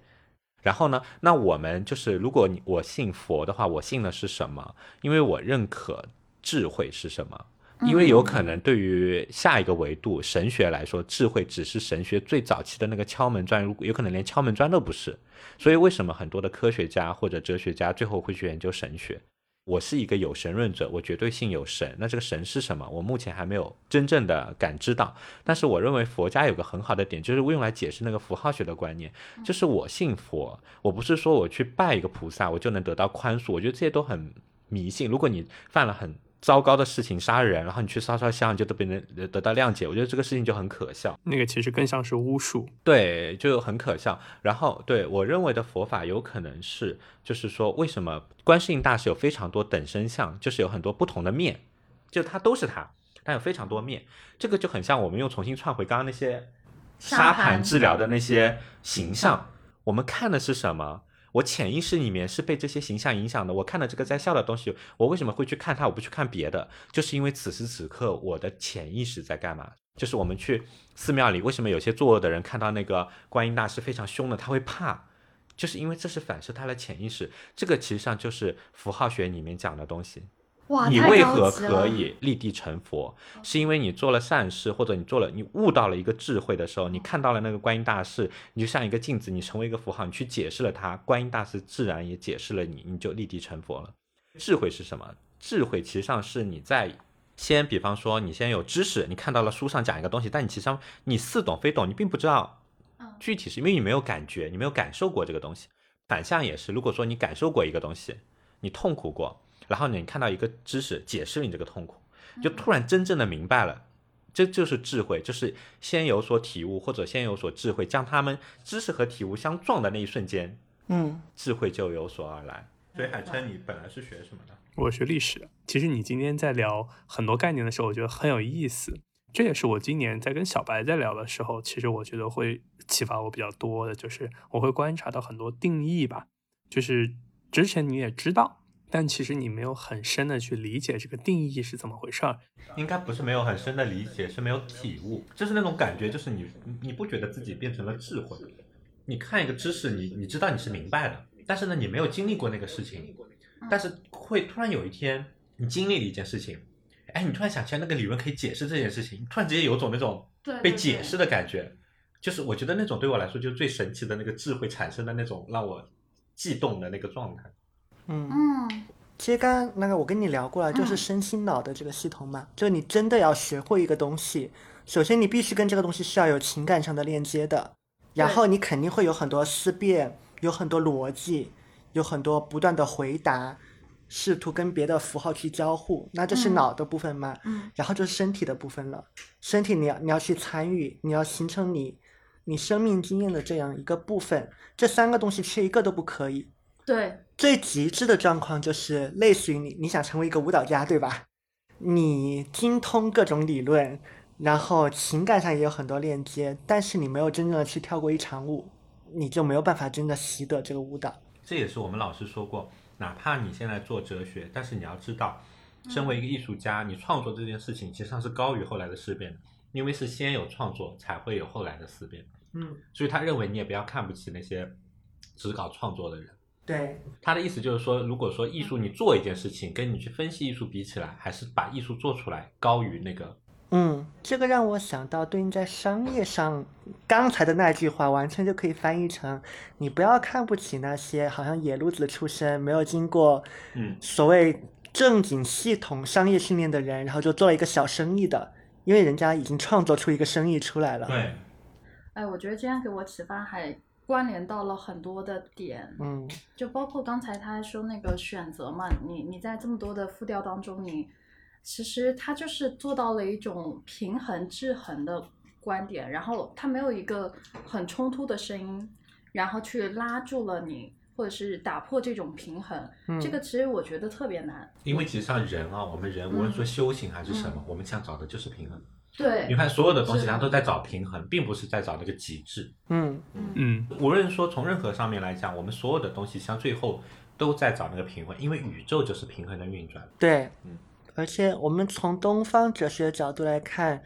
然后呢，那我们就是如果你我信佛的话，我信的是什么？因为我认可智慧是什么。因为有可能对于下一个维度神学来说，智慧只是神学最早期的那个敲门砖，如果有可能连敲门砖都不是。所以为什么很多的科学家或者哲学家最后会去研究神学？我是一个有神论者，我绝对信有神。那这个神是什么？我目前还没有真正的感知到。但是我认为佛家有个很好的点，就是用来解释那个符号学的观念，就是我信佛，我不是说我去拜一个菩萨我就能得到宽恕。我觉得这些都很迷信。如果你犯了很糟糕的事情，杀人，然后你去烧烧香，就都被人得到谅解，我觉得这个事情就很可笑。那个其实更像是巫术。对，就很可笑。然后，对我认为的佛法有可能是，就是说，为什么观世音大师有非常多等身像，就是有很多不同的面，就他都是他，但有非常多面。这个就很像我们又重新串回刚刚那些沙盘治疗的那些形象，我们看的是什么？我潜意识里面是被这些形象影响的。我看到这个在笑的东西，我为什么会去看它？我不去看别的，就是因为此时此刻我的潜意识在干嘛？就是我们去寺庙里，为什么有些作恶的人看到那个观音大师非常凶的，他会怕？就是因为这是反射他的潜意识。这个其实上就是符号学里面讲的东西。哇，你为何可？以立地成佛？是因为你做了善事，或者你做了你悟到了一个智慧的时候，你看到了那个观音大士，你就像一个镜子，你成为一个符号，你去解释了它，观音大士自然也解释了你，你就立地成佛了。智慧是什么？智慧其实上是你在先，比方说你先有知识，你看到了书上讲一个东西，但你其实上你似懂非懂，你并不知道具体是因为你没有感觉，你没有感受过这个东西。反向也是，如果说你感受过一个东西，你痛苦过，然后你看到一个知识解释了你这个痛苦，就突然真正的明白了，这就是智慧，就是先有所体悟或者先有所智慧，将他们知识和体悟相撞的那一瞬间，嗯，智慧就有所而来。所以海琛，你本来是学什么的？我学历史，其实你今天在聊很多概念的时候，我觉得很有意思。这也是我今年在跟小白在聊的时候，其实我觉得会启发我比较多的，就是我会观察到很多定义吧，就是之前你也知道，但其实你没有很深的去理解这个定义是怎么回事儿。应该不是没有很深的理解，是没有体悟，就是那种感觉，就是你你不觉得自己变成了智慧？你看一个知识，你你知道你是明白的，但是呢，你没有经历过那个事情，但是会突然有一天你经历了一件事情，哎，你突然想起来那个理论可以解释这件事情，突然之间有种那种被解释的感觉，就是我觉得那种对我来说就是最神奇的那个智慧产生的那种让我悸动的那个状态。嗯，嗯，其实刚刚那个我跟你聊过了，就是嗯。身心脑的这个系统嘛，就你真的要学会一个东西，首先你必须跟这个东西是要有情感上的链接的，然后你肯定会有很多思辨，有很多逻辑，有很多不断的回答，试图跟别的符号去交互，那这是嗯。脑的部分嘛，嗯。然后就是身体的部分了，身体你要你要去参与，你要形成你你生命经验的这样一个部分，这三个东西缺一个都不可以。对，最极致的状况就是类似于你，你想成为一个舞蹈家，对吧？你精通各种理论，然后情感上也有很多链接，但是你没有真正的去跳过一场舞，你就没有办法真的习得这个舞蹈。这也是我们老师说过，哪怕你现在做哲学，但是你要知道，身为一个艺术家，你创作这件事情其实上是高于后来的思辨的，因为是先有创作，才会有后来的思辨。嗯，所以他认为你也不要看不起那些只搞创作的人。对，他的意思就是说，如果说艺术你做一件事情，跟你去分析艺术比起来，还是把艺术做出来高于那个。嗯，这个让我想到对应在商业上，刚才的那句话完全就可以翻译成：你不要看不起那些好像野路子出身、没有经过嗯所谓正经系统商业训练的人，然后就做了一个小生意的，因为人家已经创作出一个生意出来了。，对，哎，我觉得这样给我启发还关联到了很多的点，嗯。就包括刚才他说那个选择嘛，你你在这么多的复调当中，你其实他就是做到了一种平衡制衡的观点，然后他没有一个很冲突的声音，然后去拉住了你，或者是打破这种平衡，嗯，这个其实我觉得特别难。因为其实像人啊，我们人无论说嗯。修行还是什么，我们想找的就是平衡。对。你，看所有的东西，它都在找平衡，并不是在找那个极致。嗯。嗯。无论说从任何上面来讲，我们所有的东西，像最后都在找那个平衡，因为宇宙就是平衡的运转。对嗯，而且我们从东方哲学的角度来看，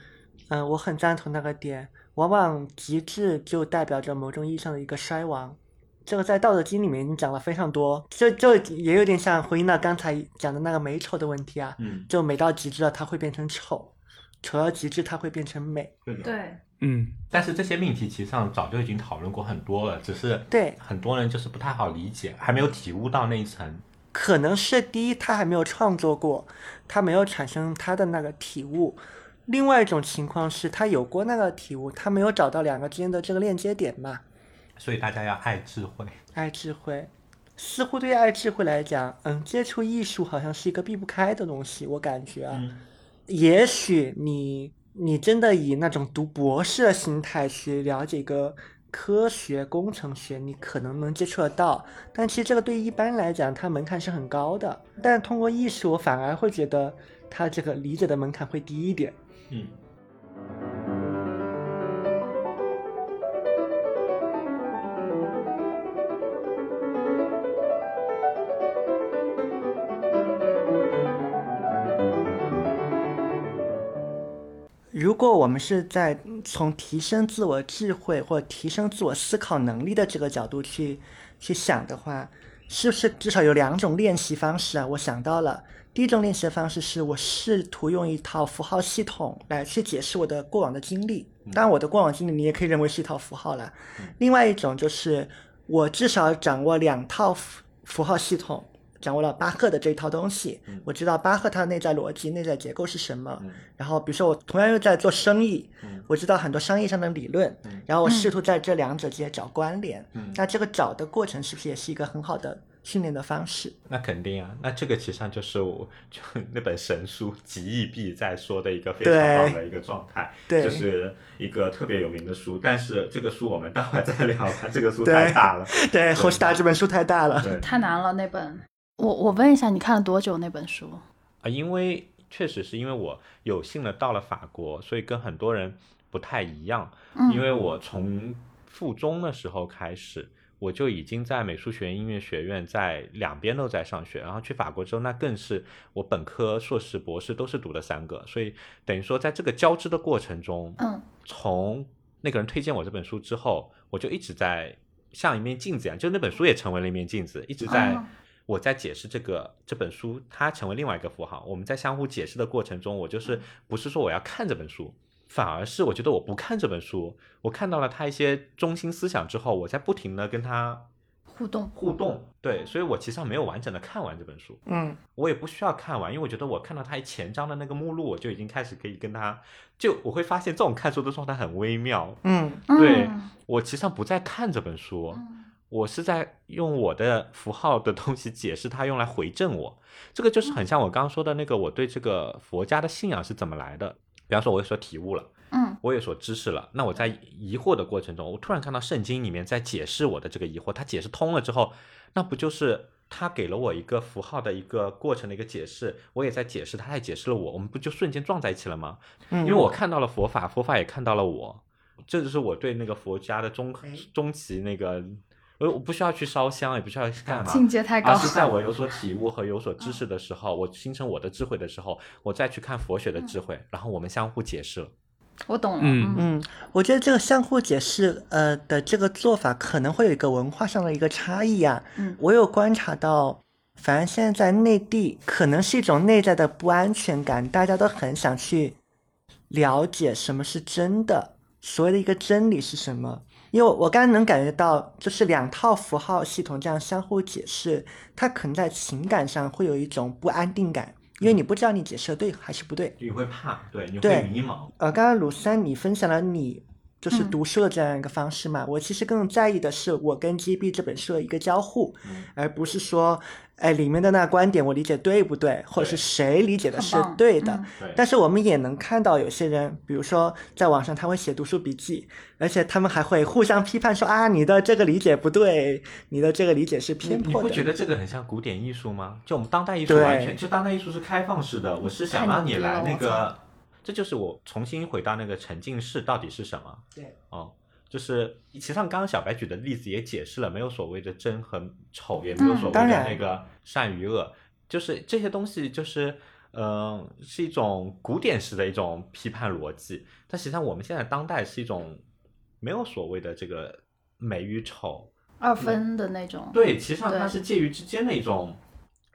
嗯、我很赞同那个点，往往极致就代表着某种意义上的一个衰亡。这个在《道德经》里面已经讲了非常多，就就也有点像回应到刚才讲的那个美丑的问题啊，嗯，就美到极致了，它会变成丑；丑到极致，它会变成美。对的。对，嗯但是这些命题其实上早就已经讨论过很多了，只是对很多人就是不太好理解，还没有体悟到那一层。可能是第一，他还没有创作过，他没有产生他的那个体悟；另外一种情况是他有过那个体悟，他没有找到两个之间的这个链接点嘛。所以大家要爱智慧。爱智慧，似乎对爱智慧来讲，嗯，接触艺术好像是一个避不开的东西，我感觉啊。嗯也许你你真的以那种读博士的心态去了解一个科学工程学，你可能能接触得到，但其实这个对一般来讲，它门槛是很高的。但通过艺术，我反而会觉得它这个理解的门槛会低一点。嗯。如果我们是在从提升自我智慧或提升自我思考能力的这个角度去去想的话，是不是至少有两种练习方式啊？我想到了，第一种练习的方式是我试图用一套符号系统来去解释我的过往的经历，当然我的过往经历你也可以认为是一套符号了。另外一种就是我至少掌握两套符符号系统。掌握了巴赫的这一套东西，我知道巴赫他的内在逻辑、内在结构是什么。然后，比如说我同样又在做生意，我知道很多商业上的理论，然后我试图在这两者之间找关联。那这个找的过程是不是也是一个很好的训练的方式？那肯定啊，那这个其实上就是我就 那本神书《极易必在》说的一个非常好的一个状态，对就是一个特别有名的书。但是这个书我们待会儿再聊吧，这个书太大了。对，侯斯达这本书太大了。太难了那本。我我问一下，你看了多久那本书？啊，因为确实是因为我有幸的到了法国，所以跟很多人不太一样。嗯因为我从附中的时候开始，我就已经在美术学院、音乐学院在两边都在上学，然后去法国之后，那更是我本科、硕士、博士都是读的三个，所以等于说在这个交织的过程中，嗯从那个人推荐我这本书之后，我就一直在像一面镜子一样，就那本书也成为了一面镜子，一直在。哦我在解释这个这本书，它成为另外一个符号。我们在相互解释的过程中，我就是不是说我要看这本书，反而是我觉得我不看这本书，我看到了他一些中心思想之后，我在不停的跟他互动。互动。对，所以我其实上没有完整的看完这本书，嗯我也不需要看完，因为我觉得我看到他前章的那个目录，我就已经开始可以跟他，就我会发现这种看书的状态很微妙。嗯对嗯我其实上不在看这本书，嗯我是在用我的符号的东西解释它，用来回正我。这个就是很像我刚刚说的那个，我对这个佛家的信仰是怎么来的。比方说，我有所体悟了，嗯我有所知识了，那我在疑惑的过程中，我突然看到圣经里面在解释我的这个疑惑，它解释通了之后，那不就是他给了我一个符号的一个过程的一个解释，我也在解释，他也解释了我，我们不就瞬间撞在一起了吗？嗯，因为我看到了佛法，佛法也看到了我，这就是我对那个佛家的中哎中期那个，呃，我不需要去烧香，也不需要去干嘛，境界太高而是在我 有所体悟和有所知识的时候，我形成我的智慧的时候，我再去看佛学的智慧，然后我们相互解释了。我懂了。嗯嗯，我觉得这个相互解释，呃的这个做法可能会有一个文化上的一个差异啊。嗯我有观察到，反正现在在内地，可能是一种内在的不安全感，大家都很想去了解什么是真的，所谓的一个真理是什么。因为我我刚刚能感觉到，就是两套符号系统这样相互解释，它可能在情感上会有一种不安定感，因为你不知道你解释的对还是不对。你会怕，对，你对会迷茫。呃，刚刚鲁三你分享了你就是嗯读书的这样一个方式嘛，我其实更在意的是我跟 GB 这本书的一个交互，嗯而不是说，哎，里面的那观点我理解对不对，或者是谁理解的是对的。但是我们也能看到有些人，比如说在网上他会写读书笔记，而且他们还会互相批判说啊，你的这个理解不对，你的这个理解是偏颇的。你不觉得这个很像古典艺术吗？就我们当代艺术完全，就当代艺术是开放式的，我是想让你来那个，这就是我重新回到那个沉浸式到底是什么？对，哦，就是其实上刚刚小白举的例子也解释了，没有所谓的真和丑，也没有嗯所谓的那个善与恶，就是这些东西就是。嗯、是一种古典式的一种批判逻辑，但实际上我们现在当代是一种没有所谓的这个美与丑，二分的那种。对，其实上它是介于之间的一种，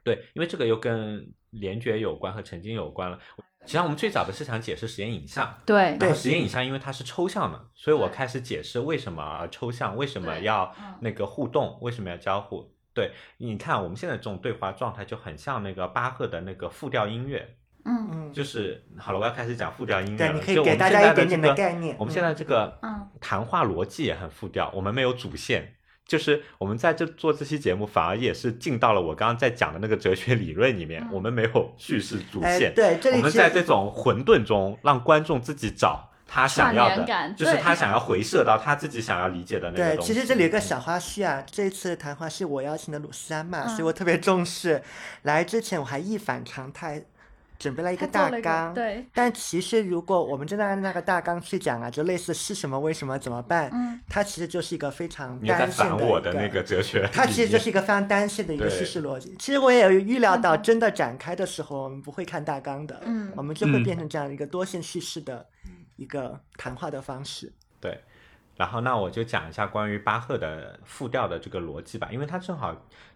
对，因为这个又跟联觉有关和沉浸有关了。实际上我们最早的是想解释实验影像，对然后实验影像因为它是抽象的，所以我开始解释为什么抽象，为什么要嗯那个互动，为什么要交互。对，你看我们现在这种对话状态就很像那个巴赫的那个复调音乐，嗯嗯，就是好了，我要开始讲复调音乐对，了。你可以就我们给大现在的这家一点点的个概念。我们现在这个嗯谈话逻辑也很复调，我们没有主线，就是我们在这做这期节目，反而也是进到了我刚刚在讲的那个哲学理论里面，嗯我们没有叙事主哎，线，对，这我们在这种混沌中让观众自己找他想要的感，就是他想要回射到他自己想要理解的那个对，东西。其实这里有个小花絮啊，这次的谈话是我邀请的鲁三嘛，所以嗯我特别重视。来之前我还一反常态，准备了一个大纲。对，但其实如果我们真的按那个大纲去讲啊，就类似是什么、为什么、怎么办，嗯它其实就是一个非常你在单线的一反我的那个哲学，它其实就是一个非常单线的一个叙事逻辑。其实我也有预料到，真的展开的时候，我们不会看大纲的，嗯我们就会嗯变成这样一个多线叙事的一个谈话的方式。对，然后那我就讲一下关于巴赫的复调的这个逻辑吧，因为它正好，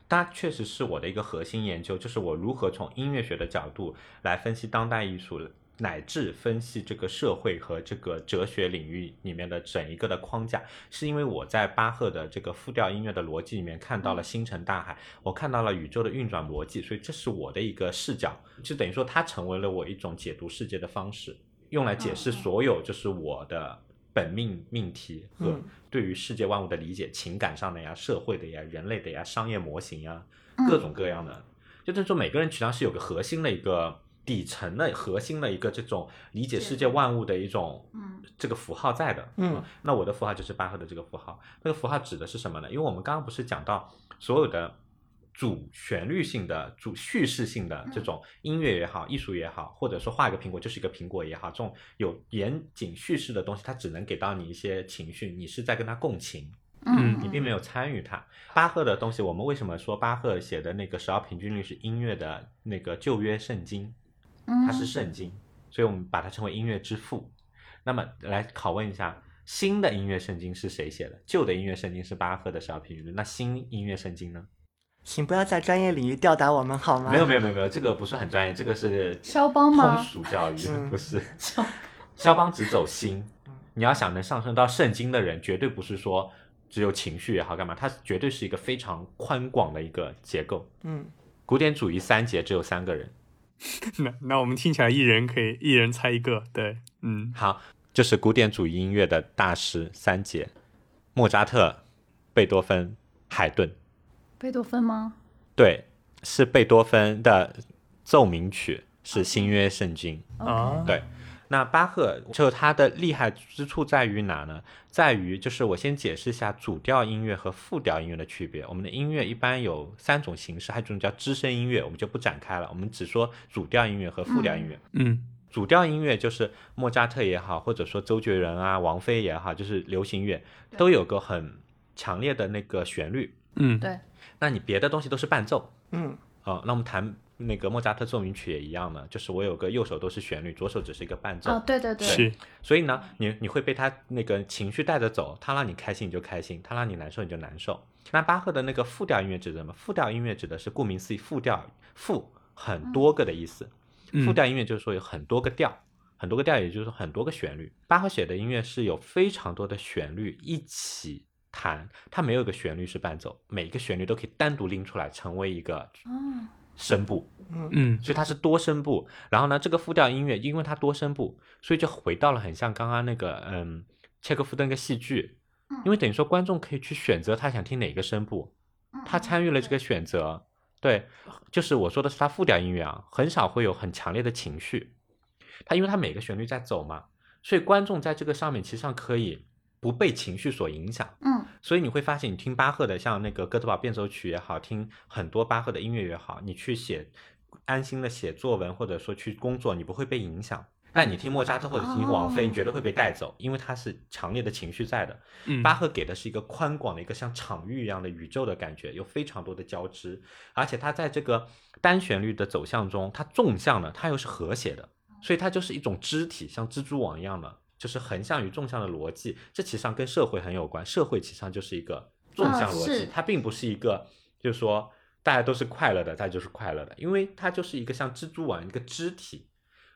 它确实是我的一个核心研究，就是我如何从音乐学的角度来分析当代艺术，乃至分析这个社会和这个哲学领域里面的整一个的框架，是因为我在巴赫的这个复调音乐的逻辑里面看到了星辰大海，我看到了宇宙的运转逻辑，所以这是我的一个视角，就等于说它成为了我一种解读世界的方式。用来解释所有就是我的本命命题和嗯对于世界万物的理解，情感上的呀、社会的呀、人类的呀、商业模型呀，嗯各种各样的。就就是说，每个人实际上是有个核心的一个底层的核心的一个这种理解世界万物的一种嗯这个符号在的。嗯，那我的符号就是巴赫的这个符号。那个符号指的是什么呢？因为我们刚刚不是讲到所有的主旋律性的、主叙事性的这种音乐也好、艺术也好，或者说画一个苹果就是一个苹果也好，这种有严谨叙事的东西，它只能给到你一些情绪，你是在跟它共情。嗯，你并没有参与它。巴赫的东西，我们为什么说巴赫写的那个十二平均律是音乐的那个旧约圣经？它是圣经，所以我们把它称为音乐之父。那么来拷问一下，新的音乐圣经是谁写的？旧的音乐圣经是巴赫的十二平均律，那新音乐圣经呢？请不要在专业领域吊打我们好吗？没有没有没有没有，这个不是很专业，这个是肖邦吗通俗教育，嗯不是。肖邦只走心，你要想能上升到圣经的人，绝对不是说只有情绪也好干嘛，它绝对是一个非常宽广的一个结构。嗯，古典主义三节只有三个人，那那我们听起来一人可以一人猜一个，对，嗯，好，就是古典主义音乐的大师三杰：莫扎特、贝多芬、海顿。贝多芬吗？对，是贝多芬的奏鸣曲，是新约圣经。啊，对，那巴赫就他的厉害之处在于哪呢？在于就是我先解释一下主调音乐和副调音乐的区别。我们的音乐一般有三种形式，还有一种叫支声音乐，我们就不展开了，我们只说主调音乐和副调音乐。嗯主调音乐就是莫扎特也好，或者说周杰伦啊、王菲也好，就是流行乐，都有个很强烈的那个旋律。嗯，对，那你别的东西都是伴奏嗯哦。那我们弹那个莫扎特奏鸣曲也一样的，就是我有个右手都是旋律，左手只是一个伴奏。哦，对对对，是，所以呢，你你会被他那个情绪带着走，他让你开心你就开心，他让你难受你就难受。那巴赫的那个复调音乐指的什么？复调音乐指的是顾名思义，复调复很多个的意思。嗯复调音乐就是说有很多个调，很多个调，也就是说很多个旋律。巴赫写的音乐是有非常多的旋律一起弹，它没有一个旋律是伴奏，每一个旋律都可以单独拎出来成为一个哦，声部。嗯所以它是多声部。然后呢，这个复调音乐因为它多声部，所以就回到了很像刚刚那个嗯切克夫的那个戏剧，因为等于说观众可以去选择他想听哪个声部，他参与了这个选择。对，就是我说的是它复调音乐啊，很少会有很强烈的情绪。它因为它每个旋律在走嘛，所以观众在这个上面其实上可以不被情绪所影响。嗯所以你会发现，你听巴赫的，像那个《哥德堡变奏曲》也好，听很多巴赫的音乐也好，你去写安心的写作文，或者说去工作，你不会被影响。但你听莫扎特或者听王菲，哦你绝对会被带走，因为它是强烈的情绪在的。嗯，巴赫给的是一个宽广的一个像场域一样的宇宙的感觉，有非常多的交织，而且它在这个单旋律的走向中，它纵向的，它又是和谐的，所以它就是一种肢体，像蜘蛛网一样的，就是横向与纵向的逻辑。这其实上跟社会很有关，社会其实上就是一个纵向逻辑，它并不是一个，就是说大家都是快乐的，大家就是快乐的，因为它就是一个像蜘蛛网一个肢体。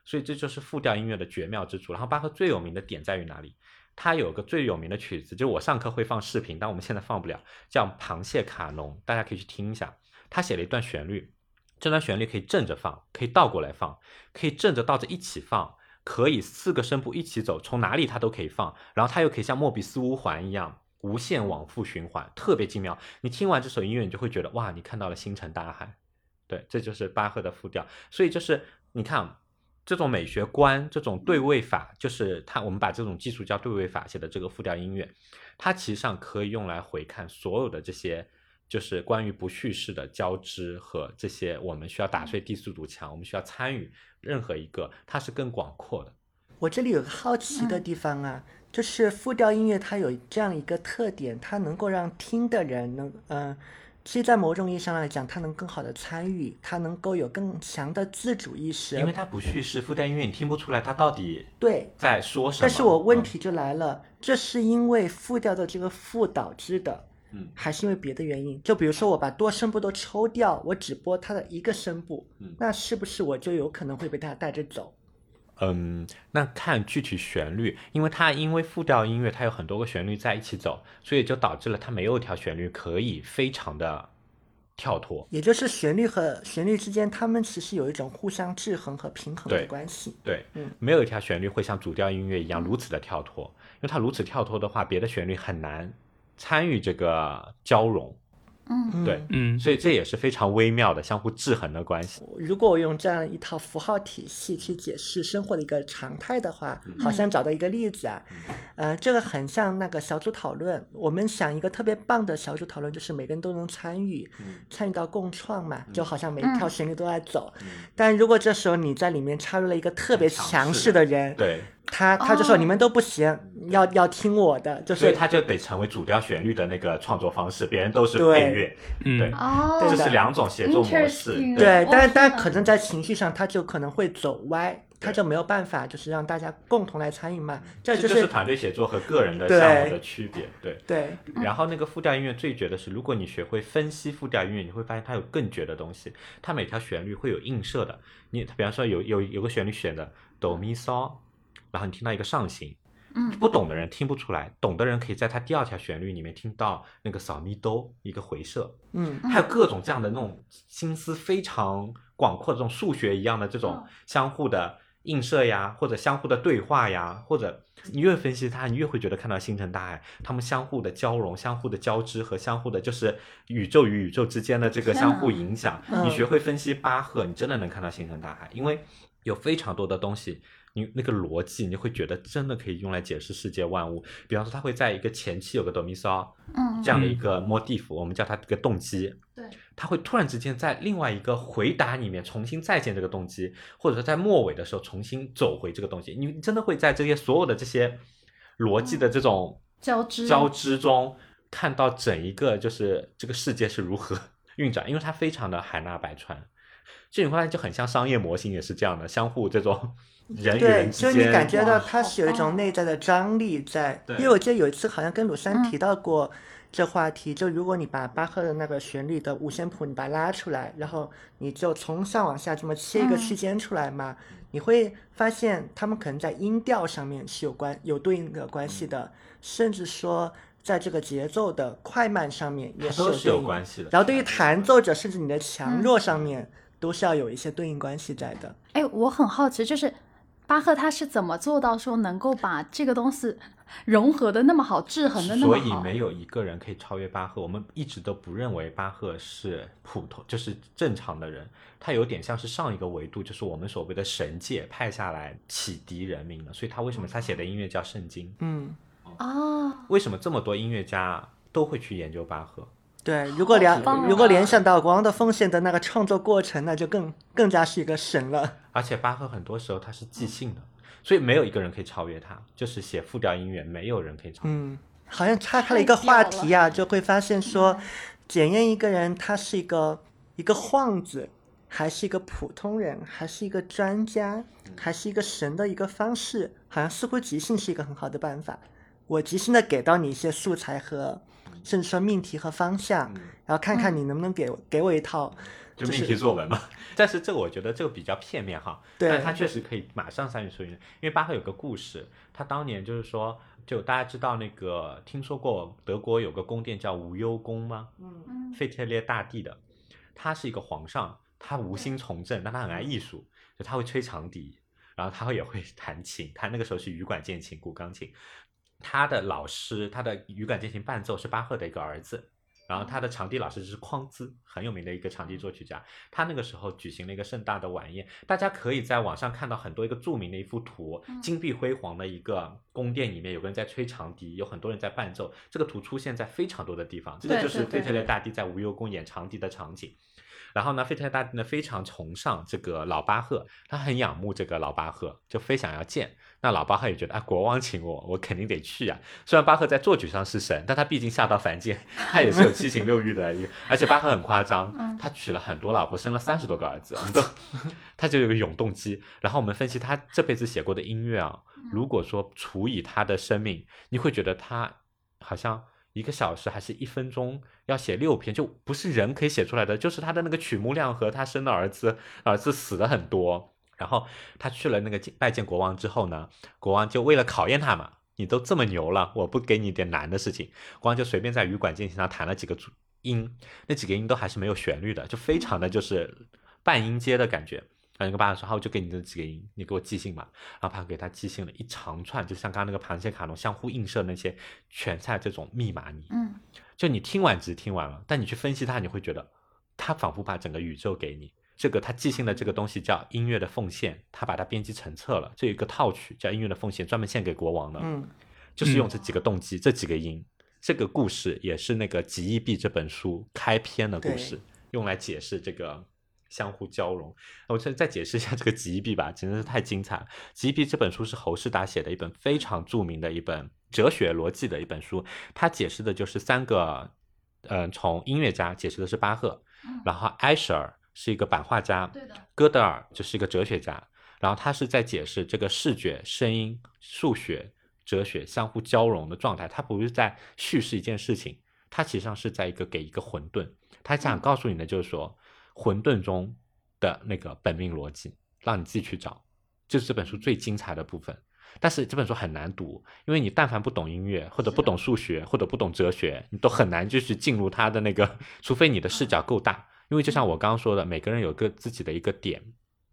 所以这就是复调音乐的绝妙之处。然后巴赫最有名的点在于哪里？他有个最有名的曲子，就是我上课会放视频，但我们现在放不了，叫《螃蟹卡农》，大家可以去听一下。他写了一段旋律，这段旋律可以正着放，可以倒过来放，可以正着倒着一起放，可以四个声部一起走，从哪里它都可以放。然后它又可以像莫比斯乌环一样无限往复循环，特别精妙。你听完这首音乐，你就会觉得哇，你看到了星辰大海。对，这就是巴赫的复调。所以就是你看。这种美学观，这种对位法，就是它，我们把这种技术叫对位法写的这个复调音乐，它其实上可以用来回看所有的这些，就是关于不叙事的交织和这些我们需要打碎第四堵墙，我们需要参与任何一个，它是更广阔的。我这里有个好奇的地方啊，就是复调音乐它有这样一个特点，它能够让听的人能，嗯、其实，在某种意义上来讲，它能更好的参与，它能够有更强的自主意识。因为它不叙事，复调音乐你听不出来它到底对，在说什么。但是我问嗯题就来了，这是因为复调的这个复导致的，嗯还是因为别的原因？就比如说我把多声部都抽掉，我只播它的一个声部，嗯那是不是我就有可能会被它带着走？嗯，那看具体旋律，因为它因为复调音乐它有很多个旋律在一起走，所以就导致了它没有一条旋律可以非常的跳脱。也就是旋律和旋律之间，它们其实有一种互相制衡和平衡的关系。对，嗯没有一条旋律会像主调音乐一样如此的跳脱，因为它如此跳脱的话，别的旋律很难参与这个交融。嗯对嗯，所以这也是非常微妙的相互制衡的关系。如果我用这样一套符号体系去解释生活的一个常态的话，好像找到一个例子啊，呃，这个很像那个小组讨论。我们想一个特别棒的小组讨论，就是每个人都能参与，参与到共创嘛，就好像每一条旋律都在走。但如果这时候你在里面插入了一个特别强势的人，对，他他就说哦你们都不行，要要听我的，就是所以他就得成为主调旋律的那个创作方式，别人都是配乐，嗯对，哦，这是两种写作模式。对，哦但但可能在情绪上，他就可能会走歪，他就没有办法，就是让大家共同来参与嘛。这这就就是是团队协作和个人的对项目的区别。对，对，然后那个复调音乐最绝的是，如果你学会分析复调音乐，你会发现它有更绝的东西。它每条旋律会有映射的。你比方说有有有个旋律选的哆咪嗦，然后你听到一个上行，嗯不懂的人听不出来，懂的人可以在它第二条旋律里面听到那个扫咪哆一个回射。嗯，还有各种这样的那种心思非常广阔的这种数学一样的这种嗯相互的映射呀，或者相互的对话呀，或者你越分析它，你越会觉得看到星辰大海，他们相互的交融、相互的交织和相互的，就是宇宙与宇宙之间的这个相互影响。嗯你学会分析巴赫，你真的能看到星辰大海，因为有非常多的东西你那个逻辑，你会觉得真的可以用来解释世界万物。比方说，它会在一个前期有个哆咪嗦嗯这样的一个 motif，我们叫它这个动机，对，它会突然之间在另外一个回答里面重新再见这个动机，或者说在末尾的时候重新走回这个东西。你真的会在这些所有的这些逻辑的这种交织交织中，看到整一个就是这个世界是如何 运转，因为它非常的海纳百川。这你会发现就很像商业模型，也是这样的，相互这种人与对，人之间，就是你感觉到它是有一种内在的张力在。对因为我记得有一次好像跟鲁珊嗯提到过这话题，就如果你把巴赫的那个旋律的五线谱你把它拉出来，然后你就从上往下这么切一个嗯区间出来嘛，你会发现他们可能在音调上面是有关有对应的关系的，甚至说在这个节奏的快慢上面也都是有是有关系的。然后对于弹奏者，甚至你的强嗯弱上面，都是要有一些对应关系在的。哎，我很好奇，就是巴赫他是怎么做到说能够把这个东西融合的那么好，制衡的那么好？所以没有一个人可以超越巴赫。我们一直都不认为巴赫是普通，就是正常的人。他有点像是上一个维度，就是我们所谓的神界派下来启迪人民的。所以他为什么他写的音乐叫圣经？嗯，哦，为什么这么多音乐家都会去研究巴赫？对，如果联啊如果联想到国王的奉献的那个创作过程，那就更更加是一个神了。而且巴赫很多时候他是即兴的，所以没有一个人可以超越他。就是写复调音乐，没有人可以超越。嗯，好像岔开了一个话题啊，就会发现说，检验一个人他是一个一个幌子，还是一个普通人，还是一个专家，还是一个神的一个方式，好像似乎即兴是一个很好的办法。我即兴的给到你一些素材和，甚至说命题和方向，然后看看你能不能给我给我一套，就命题作文嘛。但是这个我觉得这个比较片面哈，对但他确实可以马上三语说音，因为巴赫有个故事，他当年就是说，就大家知道那个听说过德国有个宫殿叫无忧宫吗？嗯费特列大帝的，他是一个皇上，他无心从政，但他很爱艺术，就他会吹长笛，然后他也会弹琴，他那个时候是羽管键琴、古钢琴。他的老师，他的羽管键琴伴奏是巴赫的一个儿子，然后他的场地老师是匡兹，很有名的一个场地作曲家。他那个时候举行了一个盛大的晚宴，大家可以在网上看到很多一个著名的一幅图，金碧辉煌的一个宫殿里面，有个人在吹长笛，有很多人在伴奏。这个图出现在非常多的地方，这个就是费特烈大帝在无忧宫演长笛的场景。然后呢，费特烈大帝呢非常崇尚这个老巴赫，他很仰慕这个老巴赫，就非想要见。那老巴赫也觉得啊，国王请我，我肯定得去啊、虽然巴赫在作曲上是神，但他毕竟下到凡间，他也是有七情六欲的。而且巴赫很夸张，他娶了很多老婆，生了三十多个儿子，他就有个永动机。然后我们分析他这辈子写过的音乐啊，如果说除以他的生命，你会觉得他好像。一个小时还是一分钟要写六篇，就不是人可以写出来的，就是他的那个曲目量和他生的儿子，儿子死的很多。然后他去了那个拜见国王之后呢，国王就为了考验他嘛，你都这么牛了，我不给你点难的事情。国王就随便在羽管键琴上弹了几个音，那几个音都还是没有旋律的，就非常的就是半音阶的感觉。然后那个巴赫说：“好，我就给你这几个音，你给我即兴吧。”然后巴赫给他即兴了一长串，就像刚刚那个螃蟹卡农相互映射那些全在这种密码里。嗯就你听完只是听完了，但你去分析它，你会觉得他仿佛把整个宇宙给你。这个他即兴的这个东西叫音乐的奉献，他把它编辑成册了，这有一个套曲叫音乐的奉献，专门献给国王的，嗯就是用这几个动机、这几个音。这个故事也是那个《极易币》这本书开篇的故事，用来解释这个相互交融。我再再解释一下这个《极易币》吧，真的是太精彩了。《极易币》这本书是侯世达写的一本非常著名的一本哲学逻辑的一本书，它解释的就是三个，嗯、从音乐家解释的是巴赫，然后埃舍尔是一个版画家，对的，戈德尔就是一个哲学家，然后他是在解释这个视觉、声音、数学、哲学相互交融的状态。他不是在叙事一件事情，他其实上是在一个给一个混沌。他想告诉你的就是说，混沌中的那个本命逻辑，让你自己去找，这是这本书最精彩的部分。但是这本书很难读，因为你但凡不懂音乐，或者不懂数学，或者不懂哲学，你都很难就是进入他的那个，除非你的视角够大。因为就像我刚刚说的，每个人有个自己的一个点，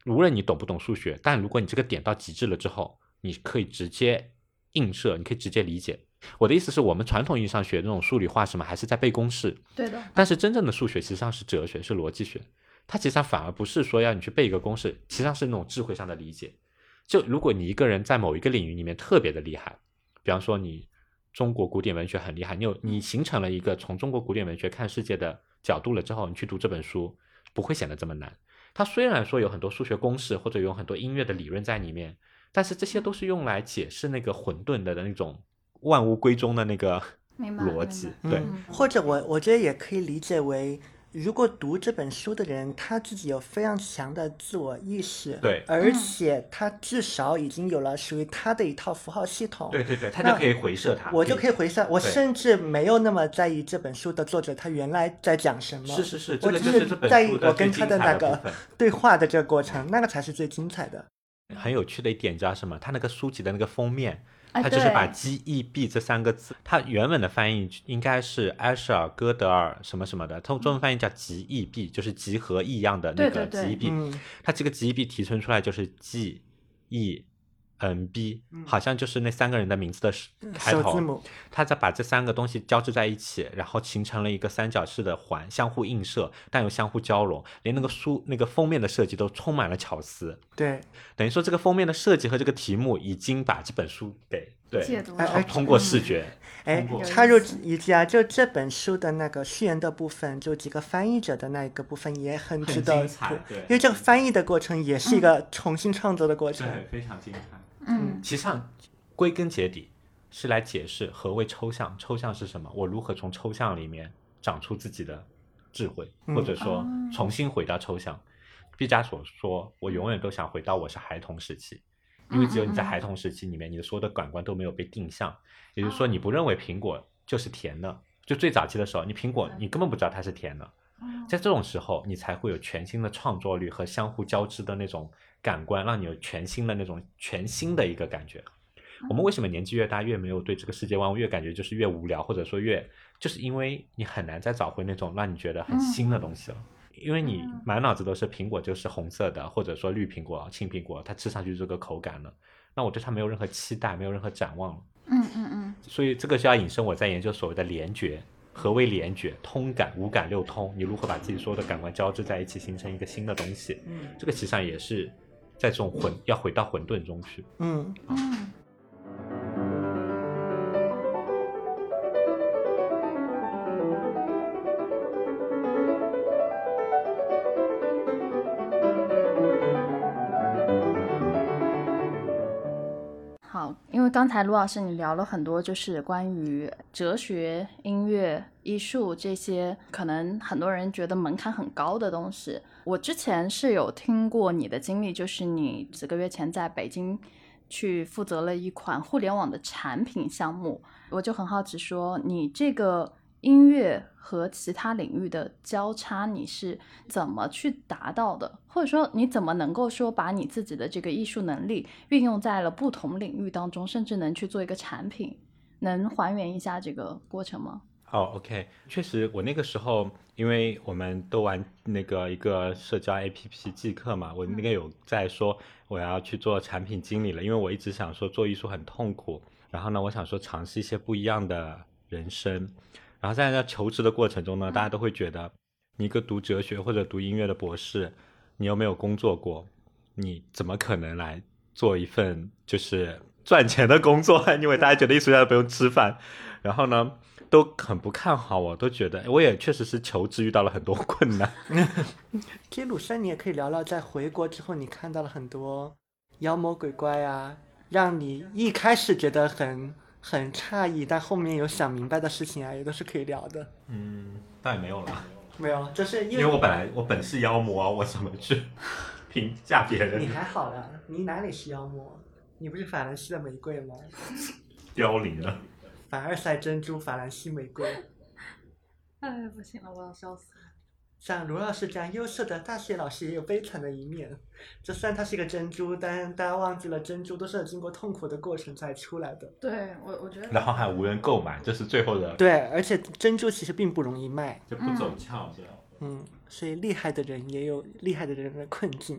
无论你懂不懂数学，但如果你这个点到极致了之后，你可以直接映射，你可以直接理解。我的意思是我们传统意义上学那种数理化什么，还是在背公式，对的，但是真正的数学其实上是哲学，是逻辑学，它其实上反而不是说要你去背一个公式，其实上是那种智慧上的理解。就如果你一个人在某一个领域里面特别的厉害，比方说你中国古典文学很厉害，你有你形成了一个从中国古典文学看世界的角度了之后，你去读这本书不会显得这么难。它虽然说有很多数学公式或者有很多音乐的理论在里面，但是这些都是用来解释那个混沌的那种万物归宗的那个逻辑。对，嗯或者我我觉得也可以理解为，如果读这本书的人他自己有非常强的自我意识，对而且他至少已经有了属于他的一套符号系统，对对对，他就可以回射它，我就可以回射，我甚至没有那么在意这本书的作者他原来在讲什么，是是是，我只是在意我跟他的那个。对话的这个过程，那个才是最精彩的。很有趣的一点，你知道什么？他那个书籍的那个封面，哎它就是把 G E B 这三个字，它原本的翻译应该是埃舍尔·哥德尔什么什么的，它中文翻译叫集 E B，就是集合异样的那个 G 对 E B。嗯，它这个 G E B 提纯出来就是 G E N B，嗯好像就是那三个人的名字的开头。首字母，他在把这三个东西交织在一起，然后形成了一个三角式的环，相互映射，但又相互交融，连那个书那个封面的设计都充满了巧思。对，等于说这个封面的设计和这个题目已经把这本书给对解读哎哎通过视觉，哎，插入一句啊，就这本书的那个序言的部分，就几个翻译者的那一个部分也很值得很精彩对因为这个翻译的过程也是一个重新创作的过程。对非常精彩。嗯。其实上归根结底是来解释何谓抽象，抽象是什么，我如何从抽象里面长出自己的智慧，嗯或者说哦。重新回到抽象。毕加索说：“我永远都想回到我是孩童时期，因为只有你在孩童时期里面，你的所有的感官都没有被定向，也就是说，你不认为苹果就是甜的。就最早期的时候，你苹果你根本不知道它是甜的，在这种时候，你才会有全新的创作力和相互交织的那种感官，让你有全新的那种全新的一个感觉。我们为什么年纪越大越没有对这个世界万物越感觉就是越无聊，或者说越就是因为你很难再找回那种让你觉得很新的东西了。因为你满脑子都是苹果就是红色的，或者说绿苹果、青苹果，它吃上去这个口感了，那我对它没有任何期待，没有任何展望了。嗯嗯嗯，所以这个就要引申我在研究所谓的联觉。何为联觉？通感、五感六通，你如何把自己所有的感官交织在一起，形成一个新的东西？嗯这个其实上也是在这种混要回到混沌中去。嗯，嗯刚才卢老师你聊了很多，就是关于哲学、音乐、艺术这些，可能很多人觉得门槛很高的东西。我之前是有听过你的经历，就是你几个月前在北京去负责了一款互联网的产品项目，我就很好奇说，你这个音乐和其他领域的交叉，你是怎么去达到的？或者说，你怎么能够说把你自己的这个艺术能力运用在了不同领域当中，甚至能去做一个产品？能还原一下这个过程吗？哦、o k 确实，我那个时候，因为我们都玩那个一个社交 APP 即刻嘛，我那个有在说我要去做产品经理了，因为我一直想说做艺术很痛苦，然后呢，我想说尝试一些不一样的人生，然后在那求职的过程中呢，大家都会觉得你一个读哲学或者读音乐的博士，你又没有工作过，你怎么可能来做一份就是赚钱的工作？因为大家觉得艺术家不用吃饭，然后呢，都很不看好我，都觉得我也确实是求职遇到了很多困难。其实鲁山，你也可以聊聊，在回国之后，你看到了很多妖魔鬼怪啊，让你一开始觉得很很诧异，但后面有想明白的事情啊，也都是可以聊的。嗯，倒也没有了，没有，就是因因为我本来我本是妖魔啊，我怎么去 评价别人你？还好啦，你哪里是妖魔？你不是法兰西的玫瑰吗？凋零了。凡尔赛珍珠，法兰西玫瑰。哎，不行了，我要笑死了。像卢老师这样优秀的大学老师也有悲惨的一面。就算他是一个珍珠，但大家忘记了，珍珠都是有经过痛苦的过程才出来的。对我，我觉得然后还无人购买，这是最后的对，而且珍珠其实并不容易卖。就不走俏这样。嗯，所以厉害的人也有厉害的人的困境。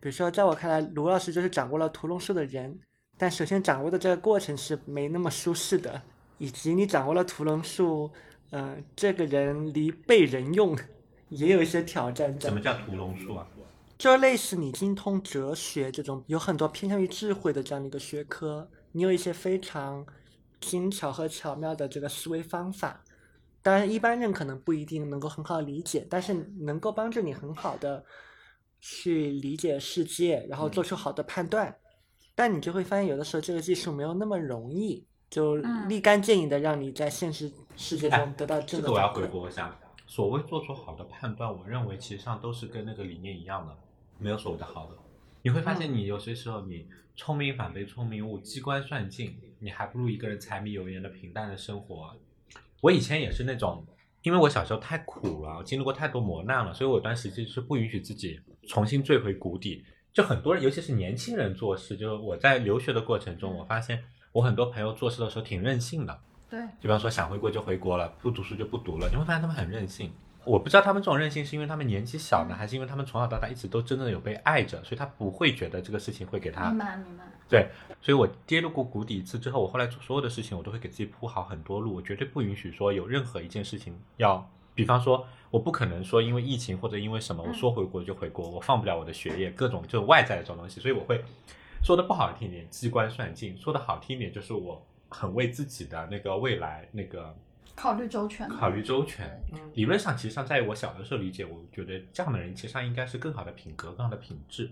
比如说，在我看来，卢老师就是掌握了屠龙术的人，但首先掌握的这个过程是没那么舒适的，以及你掌握了屠龙术，呃，这个人离被人用也有一些挑战在什么。叫屠龙术啊？就类似你精通哲学这种有很多偏向于智慧的这样的一个学科，你有一些非常精巧和巧妙的这个思维方法。当然，一般人可能不一定能够很好理解，但是能够帮助你很好的去理解世界，然后做出好的判断。但你就会发现，有的时候这个技术没有那么容易，就嗯立竿见影的让你在现实世界中得到这正的个我要回。国一下。所谓做出好的判断，我认为其实上都是跟那个理念一样的，没有所谓的好的。你会发现，你有些时候你聪明反被聪明误，机关算尽，你还不如一个人柴米油盐的平淡的生活。我以前也是那种，因为我小时候太苦了，经历过太多磨难了，所以我有段时间是不允许自己重新坠回谷底。就很多人，尤其是年轻人做事，就是我在留学的过程中，我发现我很多朋友做事的时候挺任性的。对，就比方说想回国就回国了，不读书就不读了，你会发现他们很任性。我不知道他们这种任性是因为他们年纪小呢，还是因为他们从小到大一直都真的有被爱着，所以他不会觉得这个事情会给他明白明白。对，所以我跌入过谷底一次之后，我后来做所有的事情，我都会给自己铺好很多路，我绝对不允许说有任何一件事情要，比方说，我不可能说因为疫情或者因为什么，我说回国就回国，我放不了我的学业，各种就是外在的这种东西，所以我会说的不好听一点，机关算尽；说的好听一点，就是我很为自己的那个未来那个考虑周全。考虑周全。嗯理论上，其实上在我小的时候理解，我觉得这样的人其实上应该是更好的品格、更好的品质。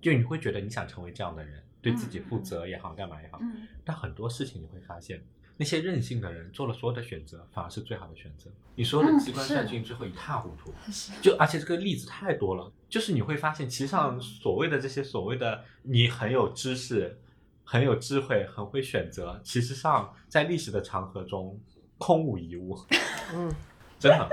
就你会觉得你想成为这样的人，对自己负责也好，干嘛也好。嗯，但很多事情你会发现，那些任性的人做了所有的选择，反而是最好的选择。你所有的嗯机关是算尽之后一塌糊涂。是就而且这个例子太多了，就是你会发现，其实上所谓的这些所谓的你很有知识、很有智慧、很会选择，其实上在历史的长河中空无一物，嗯，真的。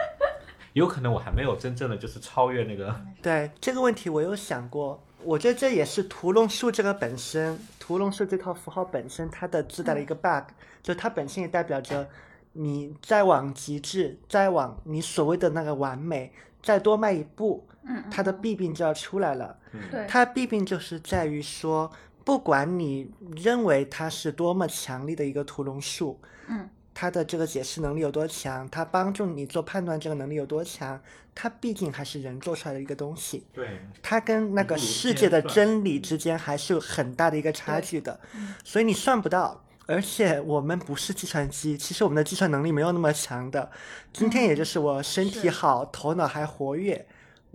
有可能我还没有真正的就是超越那个，对这个问题我有想过，我觉得这也是屠龙术这个本身，屠龙术这套符号本身它的自带的一个 bug，就它本身也代表着你再往极致，再往你所谓的那个完美，再多迈一步，嗯，它的弊病就要出来了。对，它的弊病就是在于说，不管你认为它是多么强力的一个屠龙术，嗯它的这个解释能力有多强，它帮助你做判断这个能力有多强，它毕竟还是人做出来的一个东西，对，它跟那个世界的真理之间还是有很大的一个差距的，嗯所以你算不到。而且我们不是计算机，其实我们的计算能力没有那么强的。今天也就是我身体是好，头脑还活跃，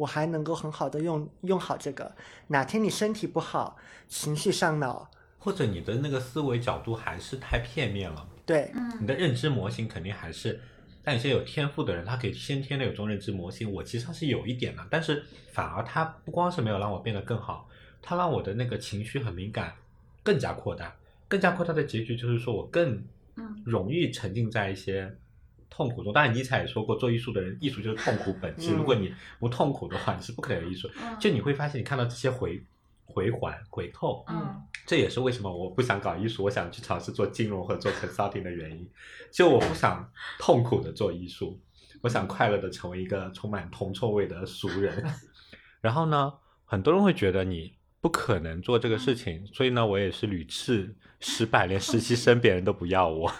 我还能够很好的用用好这个。哪天你身体不好，情绪上脑，或者你的那个思维角度还是太片面了，对，嗯你的认知模型肯定还是，但有些有天赋的人，他可以先天的有这种认知模型。我其实上是有一点的，但是反而他不光是没有让我变得更好，他让我的那个情绪很敏感，更加扩大，更加扩大的结局就是说我更嗯容易沉浸在一些痛苦中。当然，尼采也说过，做艺术的人，艺术就是痛苦本质。嗯如果你不痛苦的话，你是不可能有艺术。嗯就你会发现，你看到这些回回环回扣，嗯这也是为什么我不想搞艺术，我想去尝试做金融和做 consulting 的原因。就我不想痛苦的做艺术，我想快乐的成为一个充满铜臭味的俗人。然后呢，很多人会觉得你不可能做这个事情，所以呢，我也是屡次失败，连实习生别人都不要我，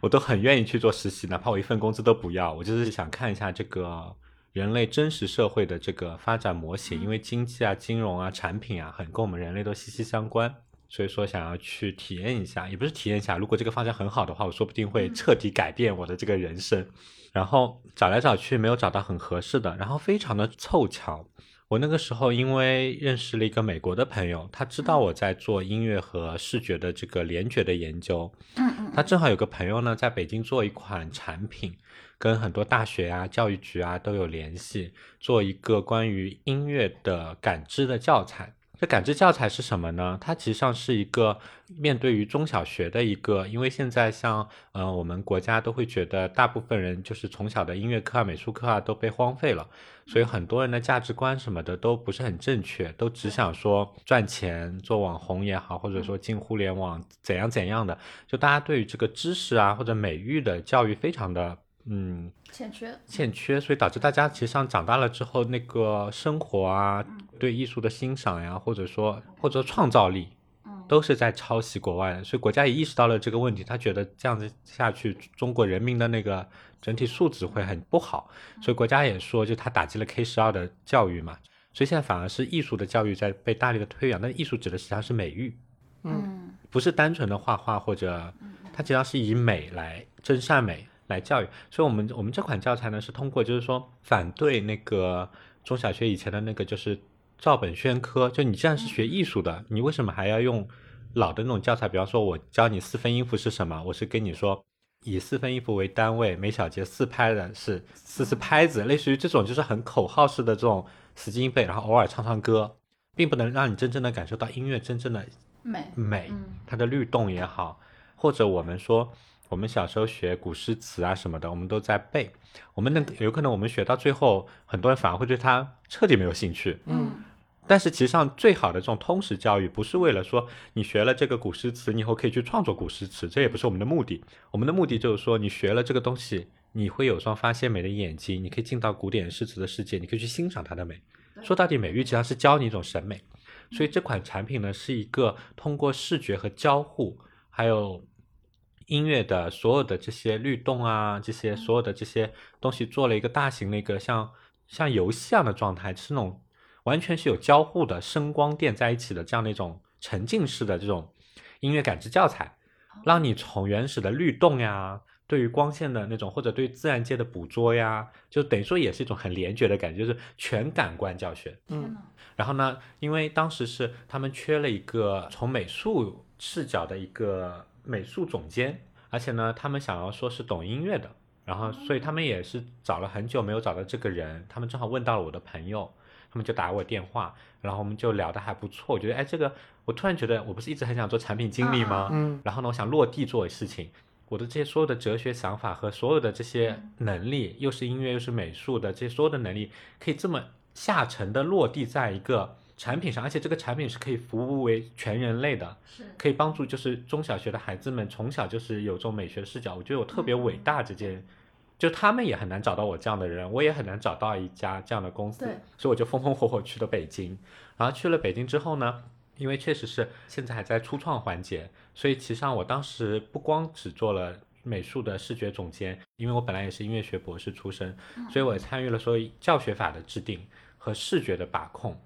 我都很愿意去做实习，哪怕我一份工资都不要。我就是想看一下这个人类真实社会的这个发展模型，因为经济啊、金融啊、产品啊，很跟我们人类都息息相关。所以说，想要去体验一下，也不是体验一下。如果这个方向很好的话，我说不定会彻底改变我的这个人生。然后找来找去，没有找到很合适的，然后非常的凑巧，我那个时候因为认识了一个美国的朋友，他知道我在做音乐和视觉的这个联觉的研究，嗯嗯，他正好有个朋友呢，在北京做一款产品，跟很多大学啊、教育局啊都有联系，做一个关于音乐的感知的教材。这感知教材是什么呢？它其实上是一个面对于中小学的一个，因为现在像呃我们国家都会觉得大部分人就是从小的音乐课啊、美术课啊都被荒废了，所以很多人的价值观什么的都不是很正确，都只想说赚钱、做网红也好，或者说进互联网怎样怎样的，就大家对于这个知识啊或者美育的教育非常的嗯欠缺，欠缺，所以导致大家其实上长大了之后，那个生活啊，对艺术的欣赏呀，或者说或者创造力，嗯。都是在抄袭国外的。所以国家也意识到了这个问题，他觉得这样子下去，中国人民的那个整体素质会很不好，所以国家也说，就他打击了 K 十二的教育嘛。所以现在反而是艺术的教育在被大力的推广，但艺术指的实际上是美育，嗯。不是单纯的画画或者它实际上是以美来真善美来教育。所以我们我们这款教材呢是通过就是说反对那个中小学以前的那个就是照本宣科，就你既然是学艺术的，你为什么还要用老的那种教材？比方说我教你四分音符是什么，我是跟你说。以四分音符为单位，每小节四拍的是四四拍子，类似于这种就是很口号式的这种死记硬背，然后偶尔唱唱歌，并不能让你真正的感受到音乐真正的美，美，嗯它的律动也好，或者我们说我们小时候学古诗词啊什么的，我们都在背，我们能有可能我们学到最后，很多人反而会对它彻底没有兴趣。嗯但是其实上最好的这种通识教育，不是为了说你学了这个古诗词，你以后可以去创作古诗词，这也不是我们的目的。我们的目的就是说，你学了这个东西，你会有双发现美的眼睛，你可以进到古典诗词的世界，你可以去欣赏它的美。说到底，美育实际上是教你一种审美。所以这款产品呢，是一个通过视觉和交互，还有音乐的所有的这些律动啊，这些所有的这些东西，做了一个大型的一个像像游戏一样的状态，是那种完全是有交互的声光电在一起的这样的一种沉浸式的这种音乐感知教材，让你从原始的律动呀。对于光线的那种，或者对自然界的捕捉呀，就等于说也是一种很联觉的感觉，就是全感官教学。嗯然后呢，因为当时是他们缺了一个从美术视角的一个美术总监，而且呢，他们想要说是懂音乐的，然后所以他们也是找了很久没有找到这个人，他们正好问到了我的朋友，他们就打我电话，然后我们就聊得还不错，我觉得哎，这个我突然觉得我不是一直很想做产品经理吗？嗯然后呢，我想落地做事情。我的这些所有的哲学想法和所有的这些能力，又是音乐又是美术的这些所有的能力，可以这么下沉的落地在一个产品上，而且这个产品是可以服务为全人类的，是可以帮助就是中小学的孩子们从小就是有这种美学视角。我觉得我特别伟大，这件就他们也很难找到我这样的人，我也很难找到一家这样的公司，所以我就风风火火去了北京。然后去了北京之后呢，因为确实是现在还在初创环节，所以其实上我当时不光只做了美术的视觉总监，因为我本来也是音乐学博士出身，所以我也参与了所有教学法的制定和视觉的把控，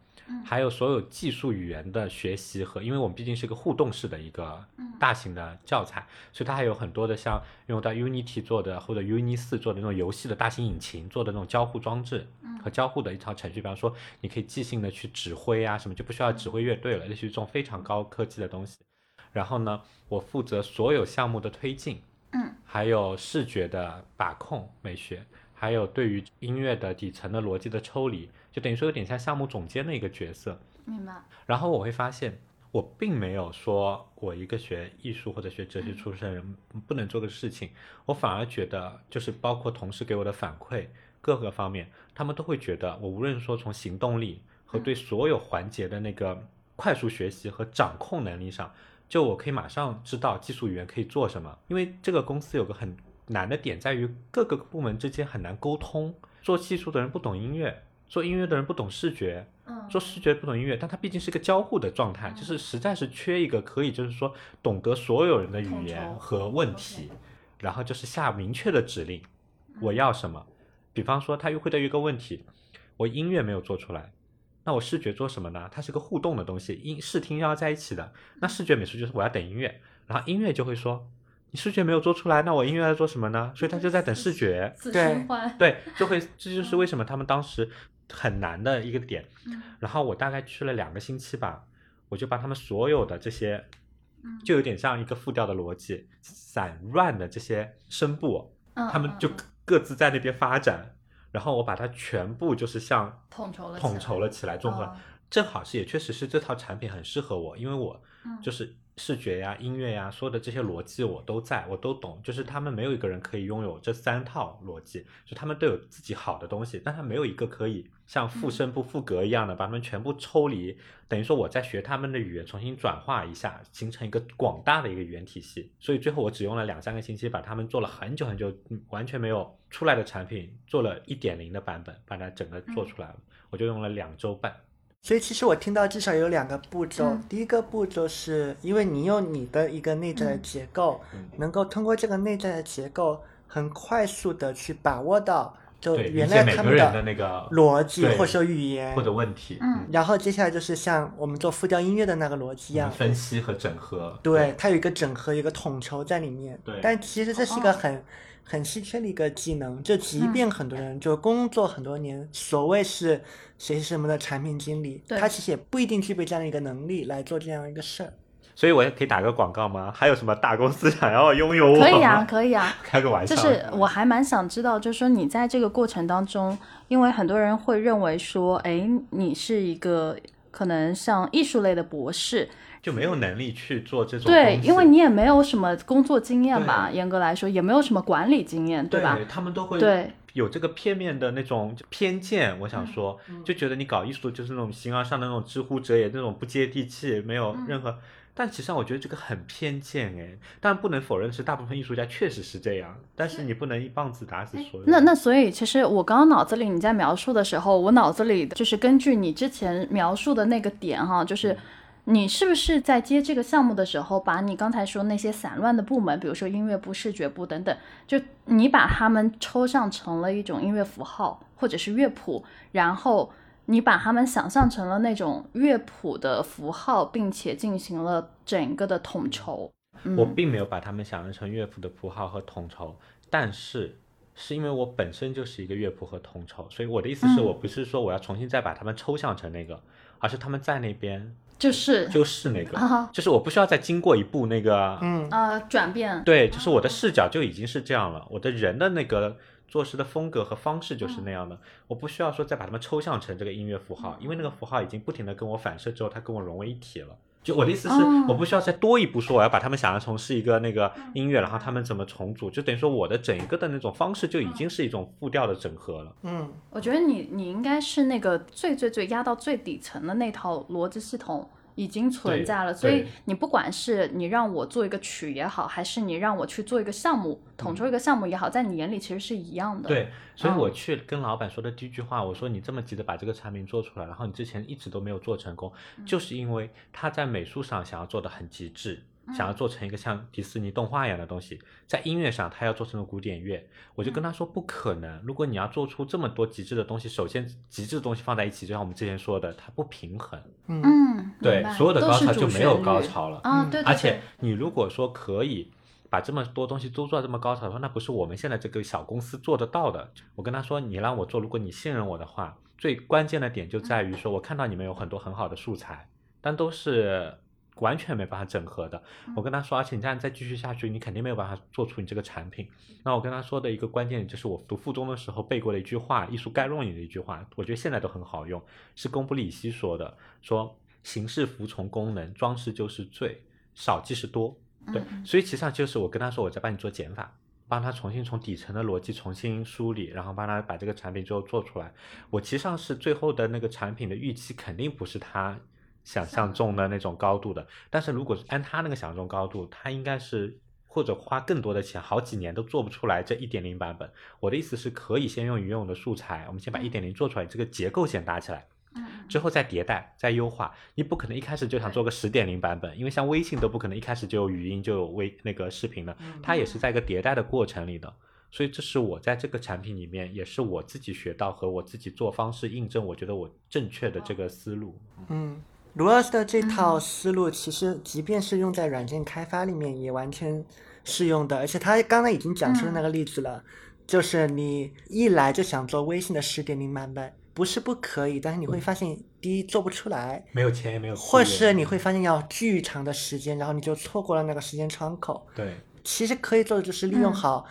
还有所有技术语言的学习和，因为我们毕竟是个互动式的一个大型的教材，所以它还有很多的像用到 Unity 做的或者 Uni 四做的那种游戏的大型引擎做的那种交互装置和交互的一套程序，比方说你可以即兴的去指挥啊什么，就不需要指挥乐队了，类似于这种非常高科技的东西。然后呢，我负责所有项目的推进，嗯，还有视觉的把控美学，还有对于音乐的底层的逻辑的抽离，就等于说有点像项目总监的一个角色。明白，然后我会发现，我并没有说我一个学艺术或者学哲学出身的人不能做的事情，我反而觉得就是包括同事给我的反馈各个方面，他们都会觉得我无论说从行动力和对所有环节的那个快速学习和掌控能力上，就我可以马上知道技术语言可以做什么，因为这个公司有个很难的点在于各个部门之间很难沟通，做技术的人不懂音乐，做音乐的人不懂视觉，嗯做视觉不懂音乐，但它毕竟是一个交互的状态，就是实在是缺一个可以就是说懂得所有人的语言和问题，然后就是下明确的指令，我要什么。比方说，他又会对一个问题，我音乐没有做出来，那我视觉做什么呢？它是个互动的东西，音视听要在一起的。那视觉美术就是我要等音乐，然后音乐就会说，你视觉没有做出来，那我音乐要做什么呢？所以他就在等视觉。对，对，就会这就是为什么他们当时很难的一个点。嗯。然后我大概去了两个星期吧，我就把他们所有的这些嗯，就有点像一个复调的逻辑，散乱的这些声部，嗯他们就各自在那边发展，然后我把它全部就是像统筹了统筹了起来，综合哦正好是也确实是这套产品很适合我，因为我嗯。就是视觉呀、音乐呀，所有的这些逻辑我都在，我都懂。就是他们没有一个人可以拥有这三套逻辑，就他们都有自己好的东西，但他没有一个可以像附身不、复格一样的把他们全部抽离，等于说我在学他们的语言，重新转化一下，形成一个广大的一个语言体系。所以最后我只用了两三个星期，把他们做了很久很久，嗯完全没有出来的产品，做了一点零的版本，把它整个做出来了。我就用了两周半。所以其实我听到至少有两个步骤，嗯。第一个步骤是因为你用你的一个内在的结构，嗯。能够通过这个内在的结构，很快速的去把握到就原解每个来他们人的那个逻辑或者说语言或。者问题，嗯。然后接下来就是像我们做复调音乐的那个逻辑一样，分析和整合，对，它有一个整合，有一个统筹在里面。对。但其实这是一个很、很稀缺的一个技能，就即便很多人就工作很多年，所谓是谁是什么的产品经理，他其实也不一定具备这样的一个能力来做这样一个事儿。所以我也可以打个广告吗？还有什么大公司想要拥有我？可以啊，可以啊。开个玩笑。就是我还蛮想知道，就是说你在这个过程当中，因为很多人会认为说，哎，你是一个可能像艺术类的博士，就没有能力去做这种对，因为你也没有什么工作经验吧，严格来说也没有什么管理经验，对吧？他们都会对有这个片面的那种偏见。我嗯想说，就觉得你搞艺术就是那种形而上的那种知乎者也那种不接地气，没有嗯任何。但其实上我觉得这个很偏见哎，但不能否认是大部分艺术家确实是这样，但是你不能一棒子打死所有人。那那所以，其实我刚刚脑子里你在描述的时候，我脑子里就是根据你之前描述的那个点哈，就是你是不是在接这个项目的时候，把你刚才说那些散乱的部门，比如说音乐部、视觉部等等，就你把它们抽象成了一种音乐符号或者是乐谱，然后你把它们想象成了那种乐谱的符号，并且进行了整个的统筹。我并没有把他们想象成乐谱的符号和统筹，但是是因为我本身就是一个乐谱和统筹，所以我的意思是嗯我不是说我要重新再把他们抽象成那个，而是他们在那边就是。就是那个，啊就是我不需要再经过一步那个，嗯，呃转变，对，就是我的视角就已经是这样了，我的人的那个做事的风格和方式就是那样的，我不需要说再把它们抽象成这个音乐符号，因为那个符号已经不停的跟我反射之后，它跟我融为一体了。就我的意思是，哦。我不需要再多一步说我要把他们想象成是一个那个音乐，然后他们怎么重组，就等于说我的整一个的那种方式就已经是一种复调的整合了。嗯，我觉得你你应该是那个最最最压到最底层的那套逻辑系统已经存在了，所以你不管是你让我做一个曲也好，还是你让我去做一个项目，统筹一个项目也好，在你眼里其实是一样的。，对，所以嗯。我去跟老板说的第一句话，我说你这么急着把这个产品做出来，然后你之前一直都没有做成功，嗯。就是因为他在美术上想要做的很极致，想要做成一个像迪士尼动画一样的东西，在音乐上他要做成古典乐，我就跟他说不可能，如果你要做出这么多极致的东西，首先极致的东西放在一起，就像我们之前说的，它不平衡，嗯，对所有的高潮就没有高潮了啊，嗯对对对，而且你如果说可以把这么多东西都做到这么高潮的话，那不是我们现在这个小公司做得到的。我跟他说，你让我做，如果你信任我的话，最关键的点就在于说，我看到你们有很多很好的素材，但都是。完全没办法整合的，我跟他说，而且你这样再继续下去，你肯定没有办法做出你这个产品。那我跟他说的一个关键点就是我读附中的时候背过的一句话，《艺术概论》里的一句话，我觉得现在都很好用，是贡布里希说的，说形式服从功能，装饰就是罪，少即是多。对，所以其实上就是我跟他说，我在帮你做减法，帮他重新从底层的逻辑重新梳理，然后帮他把这个产品最后做出来。我其实上是最后的那个产品的预期肯定不是他想象中的那种高度的，但是如果是按他那个想象中高度，他应该是或者花更多的钱，好几年都做不出来这一点零版本。我的意思是可以先用原有的素材，我们先把一点零做出来，这个结构先搭起来。之后再迭代、再优化，你不可能一开始就想做个十点零版本，因为像微信都不可能一开始就有语音就有微那个视频的，它也是在一个迭代的过程里的。所以这是我在这个产品里面，也是我自己学到和我自己做方式印证，我觉得我正确的这个思路。嗯，卢老师的这套思路，其实即便是用在软件开发里面，也完全适用的。而且他刚才已经讲出了那个例子了，就是你一来就想做微信的十点零版本，不是不可以，但是你会发现，第一做不出来，没有钱也没有，或是你会发现要巨长的时间，然后你就错过了那个时间窗口。对。其实可以做的就是利用好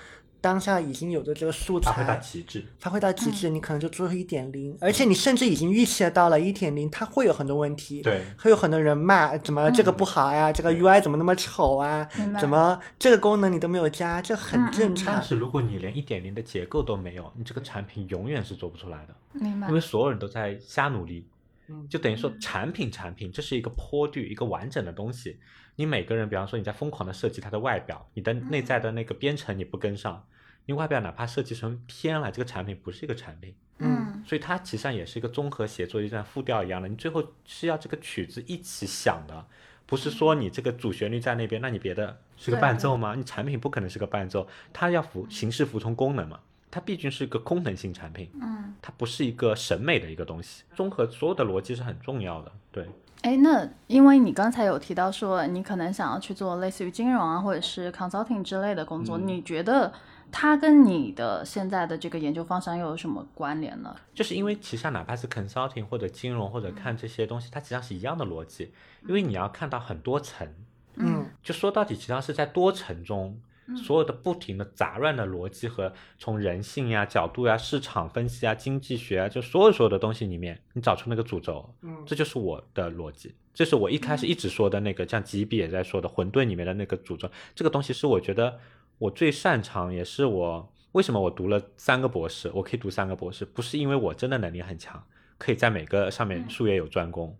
当下已经有的这个素发挥到材，极致。发挥到极致，你可能就做出一点零，而且你甚至已经预期得到了一点零，它会有很多问题，对会有很多人骂，怎么这个不好呀？这个 UI 怎么那么丑啊怎么这个功能你都没有加？这很正常但。是如果你连一点零的结构都没有，你这个产品永远是做不出来的。明白因为所有人都在瞎努力嗯，就等于说产品产品这是一个坡度，一个完整的东西。你每个人，比方说你在疯狂的设计它的外表，你的内在的那个编程你不跟上，你外表哪怕设计成偏了，这个产品不是一个产品。嗯所以它其实上也是一个综合协作，就像复调一样的，你最后是要这个曲子一起响的，不是说你这个主旋律在那边，那你别的是个伴奏吗？你产品不可能是个伴奏，它要服形式服从功能嘛。它毕竟是一个功能性产品，嗯，它不是一个审美的一个东西。综合所有的逻辑是很重要的，对。哎，那因为你刚才有提到说你可能想要去做类似于金融啊，或者是 consulting 之类的工作，嗯你觉得它跟你的现在的这个研究方向又有什么关联呢？就是因为其实上哪怕是 consulting 或者金融或者看这些东西，它实际上是一样的逻辑，因为你要看到很多层，嗯就说到底，实际上是在多层中，所有的不停的杂乱的逻辑和从人性呀、角度呀、市场分析啊、经济学啊，就所有所有的东西里面，你找出那个主轴，嗯。这就是我的逻辑，这是我一开始一直说的那个，像吉比也在说的混沌里面的那个主轴，这个东西是我觉得我最擅长，也是我为什么我读了三个博士，我可以读三个博士，不是因为我真的能力很强，可以在每个上面术业有专攻，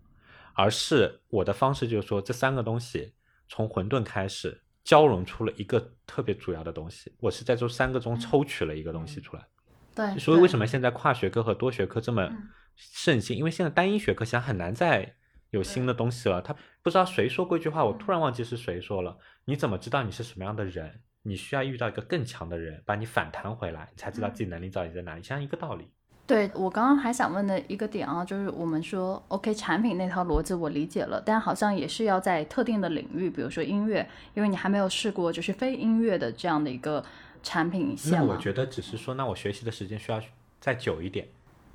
而是我的方式就是说这三个东西从混沌开始交融出了一个特别主要的东西，我是在这三个中抽取了一个东西出来。对，所以为什么？现在跨学科和多学科这么嗯盛行？因为现在单一学科想很难再有新的东西了。他不知道谁说过一句话，我突然忘记是谁说了。你怎么知道你是什么样的人？你需要遇到一个更强的人，把你反弹回来，你才知道自己能力到底在哪里。像一个道理。对我刚刚还想问的一个点啊，就是我们说 OK 产品那套逻辑我理解了，但好像也是要在特定的领域，比如说音乐，因为你还没有试过就是非音乐的这样的一个产品线我觉得只是说，那我学习的时间需要再久一点。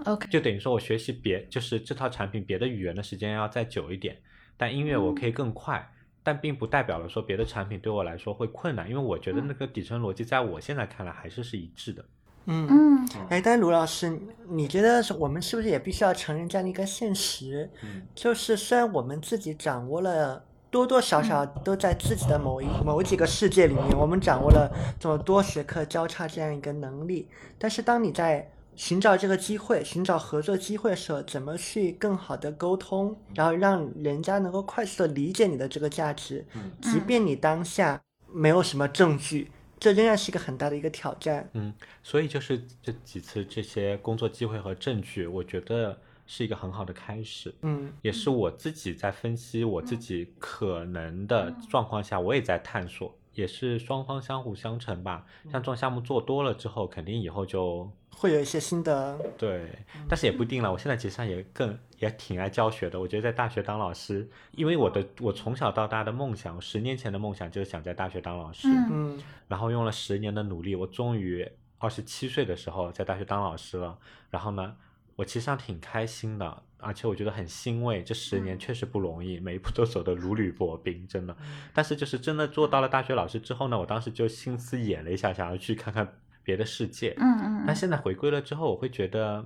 OK，就等于说我学习别就是这套产品别的语言的时间要再久一点，但音乐我可以更快，但并不代表了说别的产品对我来说会困难，因为我觉得那个底层逻辑在我现在看来还是是一致的。嗯。嗯哎，但卢老师，你觉得我们是不是也必须要承认这样的一个现实？嗯就是虽然我们自己掌握了多多少少都在自己的某一某几个世界里面，我们掌握了这么多学科交叉这样一个能力，但是当你在寻找这个机会、寻找合作机会的时候，怎么去更好的沟通，然后让人家能够快速的理解你的这个价值，嗯即便你当下没有什么证据，这仍然是一个很大的一个挑战。嗯，所以就是这几次这些工作机会和证据，我觉得是一个很好的开始。嗯也是我自己在分析我自己可能的状况下，我也在探索，也是双方相互相成吧。像这种项目做多了之后，肯定以后就会有一些新的对，但是也不一定了。我现在其实上也更也挺爱教学的。我觉得在大学当老师，因为我的我从小到大的梦想，十年前的梦想就是想在大学当老师，嗯嗯然后用了十年的努力，我终于二十七岁的时候在大学当老师了。然后呢，我其实上挺开心的，而且我觉得很欣慰。这十年确实不容易，每一步都走得如履薄冰，真的。但是就是真的做到了大学老师之后呢，我当时就心思演了一下，想要去看看别的世界。嗯嗯嗯，但现在回归了之后，我会觉得，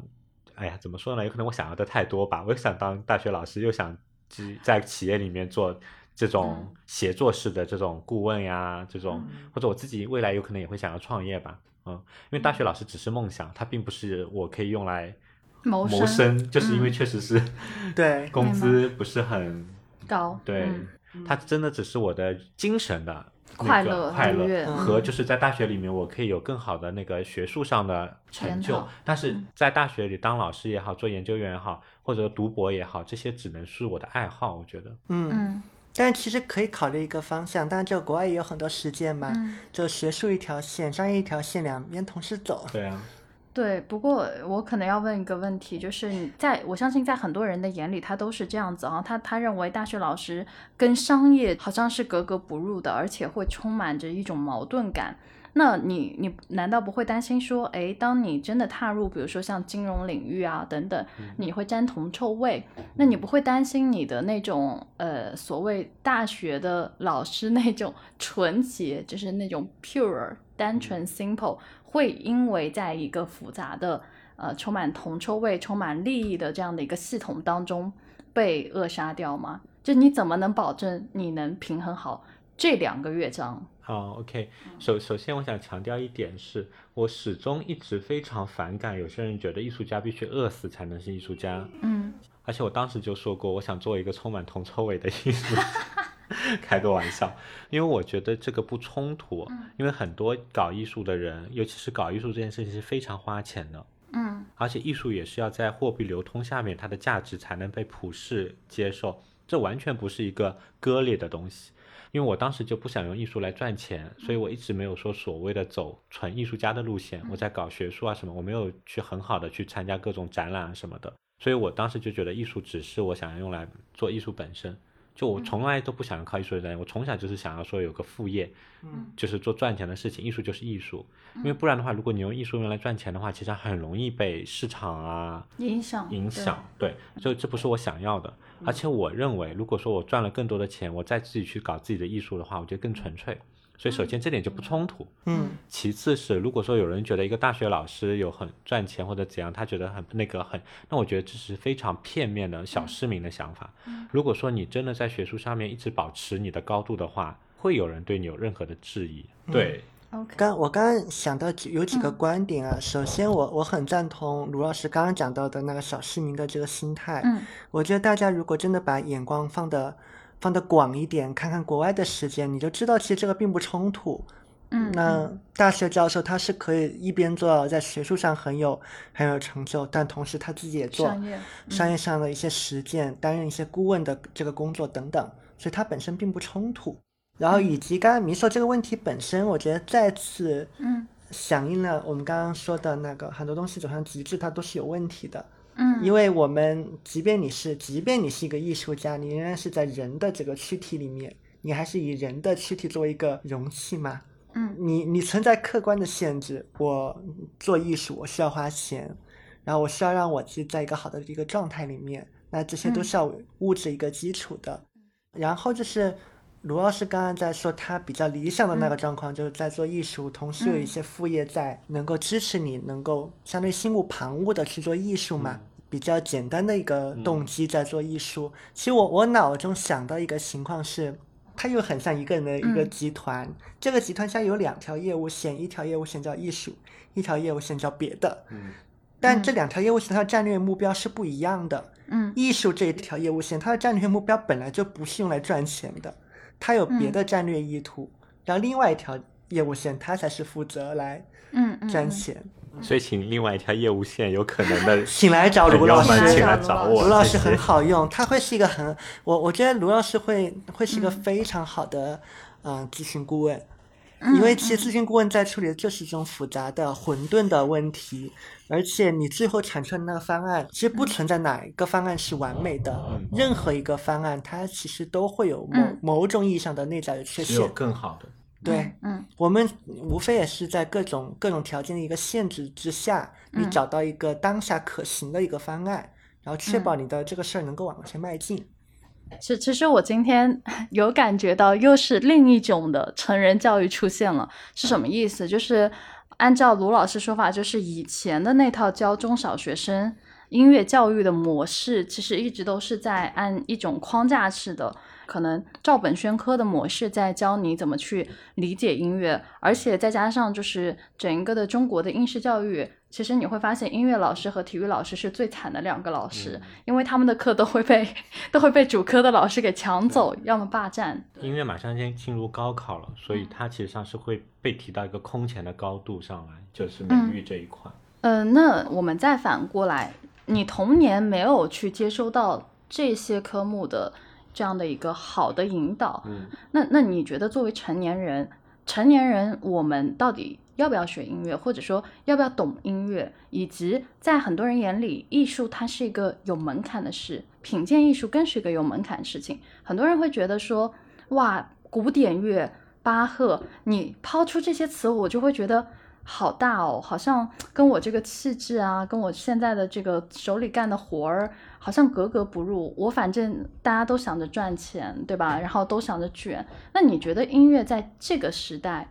哎呀，怎么说呢？有可能我想要的太多吧。我又想当大学老师，又想去在企业里面做这种协作式的这种顾问呀，这种嗯或者我自己未来有可能也会想要创业吧。嗯，因为大学老师只是梦想，它并不是我可以用来谋谋生，就是因为嗯确实是 对工资不是很高，对嗯，它真的只是我的精神的。那个快乐快乐和嗯就是在大学里面，我可以有更好的那个学术上的成就，但是嗯在大学里当老师也好，做研究员也好，或者读博也好，这些只能是我的爱好。我觉得，嗯。嗯但其实可以考虑一个方向，当然就国外也有很多实践嘛，嗯。就学术一条线，商业一条线，两边同时走。对啊，对，不过我可能要问一个问题，就是你在我相信在很多人的眼里，他都是这样子啊，他他认为大学老师跟商业好像是格格不入的，而且会充满着一种矛盾感。那你你难道不会担心说，诶，当你真的踏入，比如说像金融领域啊等等，你会沾铜臭味？那你不会担心你的那种呃所谓大学的老师那种纯洁，就是那种 pure 单纯 simple，会因为在一个复杂的呃充满铜臭味、充满利益的这样的一个系统当中被扼杀掉吗？就你怎么能保证你能平衡好这两个乐章？好，OK。首首先，我想强调一点是，我始终一直非常反感有些人觉得艺术家必须饿死才能是艺术家，嗯而且我当时就说过，我想做一个充满铜臭味的艺术家，开个玩笑，因为我觉得这个不冲突，因为很多搞艺术的人，尤其是搞艺术这件事情是非常花钱的，嗯而且艺术也是要在货币流通下面，它的价值才能被普世接受，这完全不是一个割裂的东西。因为我当时就不想用艺术来赚钱，所以我一直没有说所谓的走纯艺术家的路线。我在搞学术啊什么，我没有去很好的去参加各种展览啊什么的。所以我当时就觉得艺术只是我想要用来做艺术本身。就我从来都不想要靠艺术赚钱，我从小就是想要说有个副业，嗯，就是做赚钱的事情。艺术就是艺术，因为不然的话，如果你用艺术用来赚钱的话，其实很容易被市场啊影响影响。对，所以这不是我想要的。而且我认为，如果说我赚了更多的钱，我再自己去搞自己的艺术的话，我觉得更纯粹。所以首先这点就不冲突。嗯其次是，如果说有人觉得一个大学老师有很赚钱或者怎样，他觉得很那个很，那我觉得这是非常片面的小市民的想法。如果说你真的在学术上面一直保持你的高度的话，会有人对你有任何的质疑。对，OK，刚我刚刚想到几有几个观点啊，首先我我很赞同卢老师刚刚讲到的那个小市民的这个心态。嗯我觉得大家如果真的把眼光放的放的广一点，看看国外的时间，你就知道其实这个并不冲突。嗯，那大学教授他是可以一边做在学术上很有很有成就，但同时他自己也做商业商业上的一些实践，担任一些顾问的这个工作等等，所以他本身并不冲突。然后以及刚刚米说这个问题本身，我觉得再次嗯响应了我们刚刚说的那个很多东西走向极致，它都是有问题的。嗯，因为我们即便你是，即便你是一个艺术家，你仍然是在人的这个躯体里面，你还是以人的躯体作为一个容器嘛。嗯你你存在客观的限制，我做艺术我需要花钱，然后我需要让我自己在一个好的一个状态里面，那这些都嗯是要物质一个基础的。然后就是卢老师刚刚在说他比较理想的那个状况，就是在做艺术，同时有一嗯些副业在，能够支持你，能够相对心无旁骛的去做艺术嘛。比较简单的一个动机在做艺术。其实我我脑中想到一个情况是，它又很像一个人的一个嗯集团，这个集团下有两条业务线，一条业务线叫艺术，一条业务线叫别的。嗯但这两条业务线它的战略目标是不一样的。嗯艺术这一条业务线，它的战略目标本来就不是用来赚钱的，它有别的战略意图。然后另外一条业务线，他才是负责来嗯嗯嗯赚钱。所以请另外一条业务线有可能的 请来找卢老师，卢找我。卢老师很好用，他会是一个很我我觉得卢老师会会是一个嗯非常好的嗯、呃咨询顾问，嗯因为其实咨询顾问在处理的就是这种复杂的混沌的问题，而且你最后产出的那个方案，其实不存在哪一个方案是完美的，嗯任何一个方案它其实都会有某、嗯某种意义上的内在的缺只有陷。更好的。对，嗯我们无非也是在各种各种条件的一个限制之下，你嗯找到一个当下可行的一个方案，然后确嗯保你的这个事儿能够往前迈进。其其实我今天 有感觉到，又是另一种的成人教育出现了，是什么意思？就是按照卢老师说法，就是以前的那套教中小学生音乐教育的模式，其实一直都是在按一种框架式的。可能照本宣科的模式在教你怎么去理解音乐，而且再加上就是整一个的中国的应试教育，其实你会发现音乐老师和体育老师是最惨的两个老师，因为他们的课都会被都会被主科的老师给抢走，要么霸占。音乐马上先进入高考了，所以它其实上是会被提到一个空前的高度上来，就是美育这一块。嗯、那我们再反过来，你童年没有去接收到这些科目的这样的一个好的引导，嗯，那那你觉得作为成年人，成年人我们到底要不要学音乐，或者说要不要懂音乐，以及在很多人眼里，艺术它是一个有门槛的事，品鉴艺术更是一个有门槛的事情。很多人会觉得说，哇，古典乐、巴赫，你抛出这些词，我就会觉得。好大哦，好像跟我这个气质啊，跟我现在的这个手里干的活儿，好像格格不入。我反正大家都想着赚钱，对吧？然后都想着卷。那你觉得音乐在这个时代，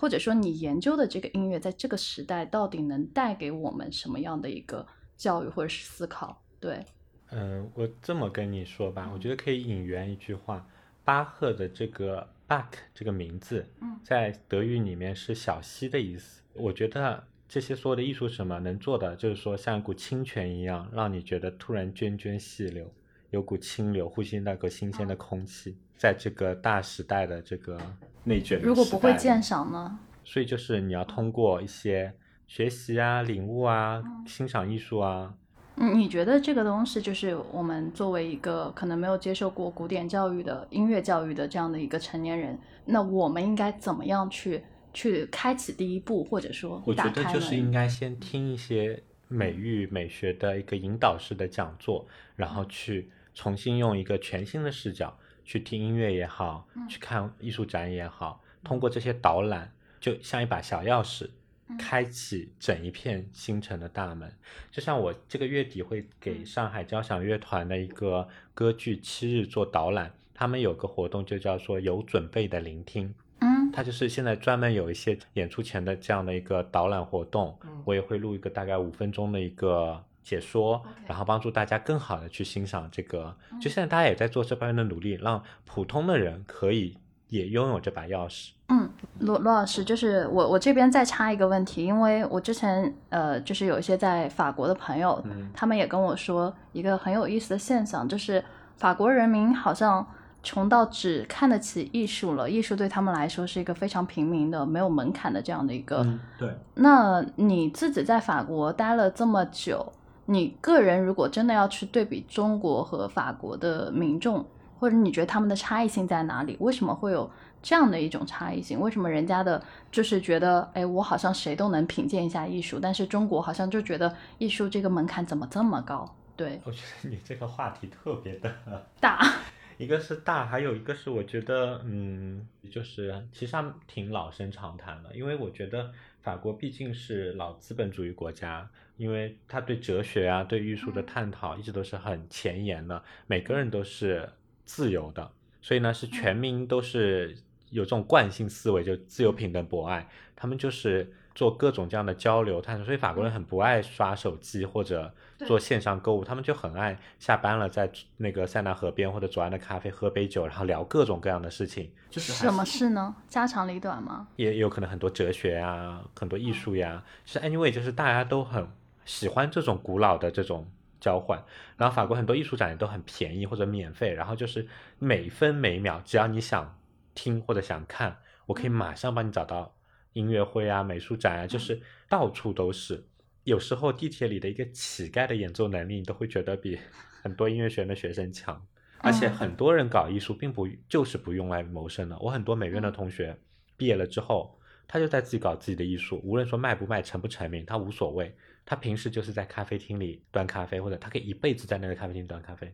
或者说你研究的这个音乐在这个时代，到底能带给我们什么样的一个教育或者是思考？对，嗯，我这么跟你说吧，我觉得可以引援一句话，巴赫的这个 Bach 这个名字，嗯。在德语里面是小溪的意思。我觉得这些所有的艺术什么能做的，就是说像一股清泉一样，让你觉得突然涓涓细流，有股清流，呼吸那个新鲜的空气，在这个大时代的这个内卷如果不会鉴赏呢？所以就是你要通过一些学习啊、领悟啊、欣赏艺术啊，嗯，你觉得这个东西就是我们作为一个可能没有接受过古典教育的音乐教育的这样的一个成年人，那我们应该怎么样去去开启第一步，或者说我觉得就是应该先听一些美育美学的一个引导式的讲座，然后去重新用一个全新的视角去听音乐也好，去看艺术展也好，通过这些导览，就像一把小钥匙，开启整一片星辰的大门。就像我这个月底会给上海交响乐团的一个歌剧《七日》做导览，他们有个活动就叫做有准备的聆听。嗯。它就是现在专门有一些演出前的这样的一个导览活动，嗯。我也会录一个大概五分钟的一个解说然后帮助大家更好的去欣赏这个。就现在大家也在做这方面的努力，让普通的人可以也拥有这把钥匙。嗯，罗罗老师，就是我我这边再插一个问题，因为我之前呃，就是有一些在法国的朋友，嗯他们也跟我说一个很有意思的现象，就是法国人民好像穷到只看得起艺术了，艺术对他们来说是一个非常平民的、没有门槛的这样的一个。对。那你自己在法国待了这么久，你个人如果真的要去对比中国和法国的民众，或者你觉得他们的差异性在哪里？为什么会有这样的一种差异性？为什么人家的就是觉得，哎，我好像谁都能品鉴一下艺术，但是中国好像就觉得艺术这个门槛怎么这么高？对，我觉得你这个话题特别的大，一个是大，还有一个是我觉得，嗯，就是其实上挺老生常谈的，因为我觉得法国毕竟是老资本主义国家，因为他对哲学啊、对艺术的探讨一直都是很前沿的，每个人都是自由的，所以呢，是全民都是有这种惯性思维，就自由、平等、博爱，他们就是做各种这样的交流探索，所以法国人很不爱刷手机或者做。线上购物，他们就很爱下班了在那个塞纳河边或者左岸的咖啡喝杯酒，然后聊各种各样的事情，就是还什么事呢？家长里短吗？也有可能很多哲学啊，很多艺术呀，就是 anyway，就是大家都很喜欢这种古老的这种交换。然后法国很多艺术展也都很便宜或者免费，然后就是每分每秒，只要你想听或者想看，我可以马上帮你找到音乐会啊、美术展啊，就是到处都是。有时候地铁里的一个乞丐的演奏能力，你都会觉得比很多音乐学院的学生强。而且很多人搞艺术，并不就是不用来谋生的。我很多美院的同学毕业了之后，他就在自己搞自己的艺术，无论说卖不卖、成不成名，他无所谓。他平时就是在咖啡厅里端咖啡，或者他可以一辈子在那个咖啡厅端咖啡。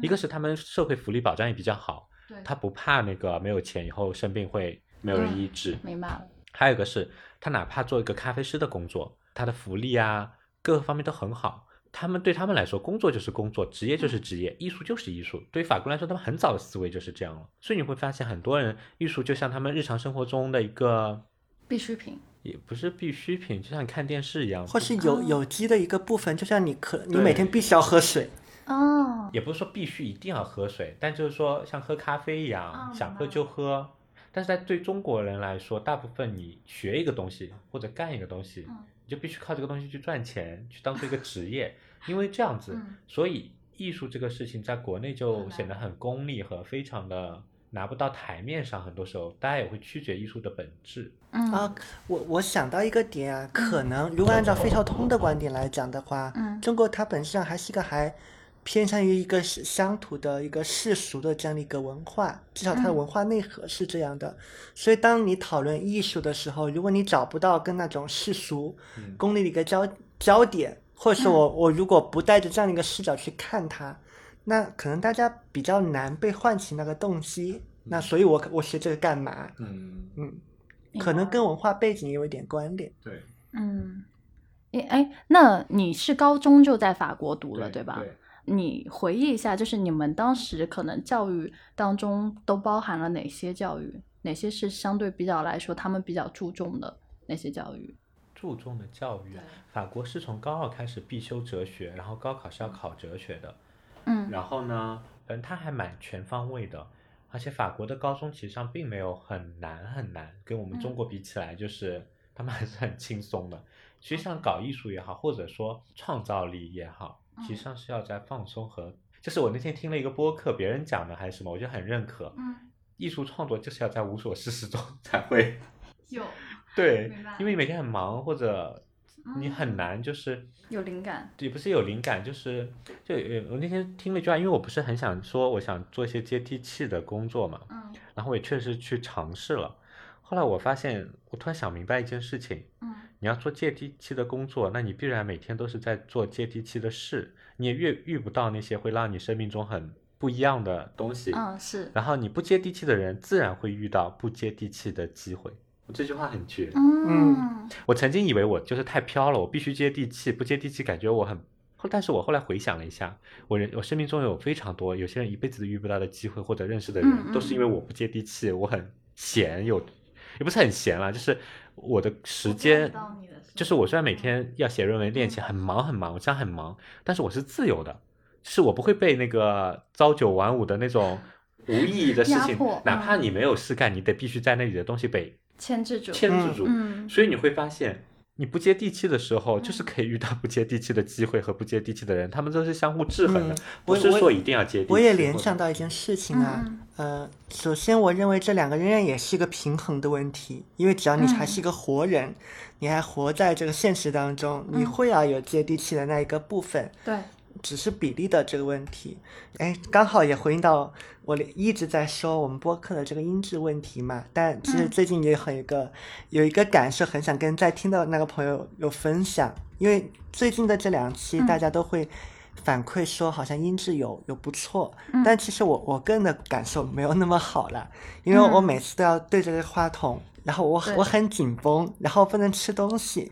一个是他们社会福利保障也比较好，对他不怕那个没有钱以后生病会没有人医治。明白了。还有一个是他哪怕做一个咖啡师的工作，他的福利啊各个方面都很好。他们对他们来说，工作就是工作，职业就是职业，艺术就是艺术。对于法国来说，他们很早的思维就是这样了。所以你会发现，很多人艺术就像他们日常生活中的一个，必需品。也不是必需品，就像你看电视一样，或是有有机的一个部分，就像你可你每天必须要喝水，哦，也不是说必须一定要喝水，但就是说像喝咖啡一样，哦想喝就喝。但是在对中国人来说，大部分你学一个东西或者干一个东西，嗯。你就必须靠这个东西去赚钱，去当做一个职业，因为这样子，嗯。所以艺术这个事情在国内就显得很功利和非常的拿不到台面上。很多时候，大家也会曲解艺术的本质。嗯啊，我我想到一个点啊，可能如果按照费孝通的观点来讲的话，嗯中国它本质上还是一个还偏向于一个乡土的一个世俗的这样的一个文化，至少它的嗯文化内核是这样的。所以当你讨论艺术的时候，如果你找不到跟那种世俗嗯功利的一个交焦点，或者是我我如果不带着这样的一个视角去看它，那可能大家比较难被唤起那个动机。那所以我我学这个干嘛？嗯，嗯。可能跟文化背景有一点关联。对，嗯，诶哎，那你是高中就在法国读了对，吧？对，你回忆一下，就是你们当时可能教育当中都包含了哪些教育？哪些是相对比较来说他们比较注重的那些教育？注重的教育啊，法国是从高二开始必修哲学，然后高考是要考哲学的。嗯。然后呢，嗯，它还蛮全方位的，而且法国的高中其实上并没有很难很难，跟我们中国比起来，就是他们还是很轻松的。其实像搞艺术也好，或者说创造力也好，其实上是要在放松和，就是我那天听了一个播客，别人讲的还是什么，我就很认可。嗯，艺术创作就是要在无所事事中才会有。对，因为你每天很忙或者你很难就是有灵感，也不是有灵感，就是就呃我那天听了一句话，因为我不是很想说我想做一些接地气的工作嘛，嗯然后我也确实去尝试了。后来我发现，我突然想明白一件事情：嗯你要做接地气的工作，那你必然每天都是在做接地气的事，你也遇遇不到那些会让你生命中很不一样的东西。嗯是，然后你不接地气的人，自然会遇到不接地气的机会。我这句话很绝。嗯我曾经以为我就是太飘了，我必须接地气，不接地气感觉我很。后，但是我后来回想了一下，我人我生命中有非常多有些人一辈子都遇不到的机会或者认识的人，嗯嗯都是因为我不接地气，我很闲，有也不是很闲啦，就是我的时间，就是我虽然每天要写论文、练琴，很忙很忙，我这样很忙，但是我是自由的，是我不会被那个朝九晚五的那种无意义的事情，哪怕嗯你没有事干，你得必须在那里的东西被牵制住，牵制住。嗯。所以你会发现，你不接地气的时候，就是可以遇到不接地气的机会和不接地气的人，他们都是相互制衡的，不是说一定要接地气。我也联想到一件事情啊，嗯。呃，首先我认为这两个仍然也是一个平衡的问题，因为只要你还是一个活人，你还活在这个现实当中，你嗯。会要有接地气的那一个部分，对，只是比例的这个问题。哎，刚好也回应到我一直在说我们播客的这个音质问题嘛，但其实嗯。最近也很一个有一个感受，很想跟在听的那个朋友有分享，因为最近的这两期嗯。大家都会。反馈说好像音质有有不错，嗯。但其实我我个人的感受没有那么好了，因为我嗯每次都要对着这个话筒，然后我我很紧绷，然后不能吃东西。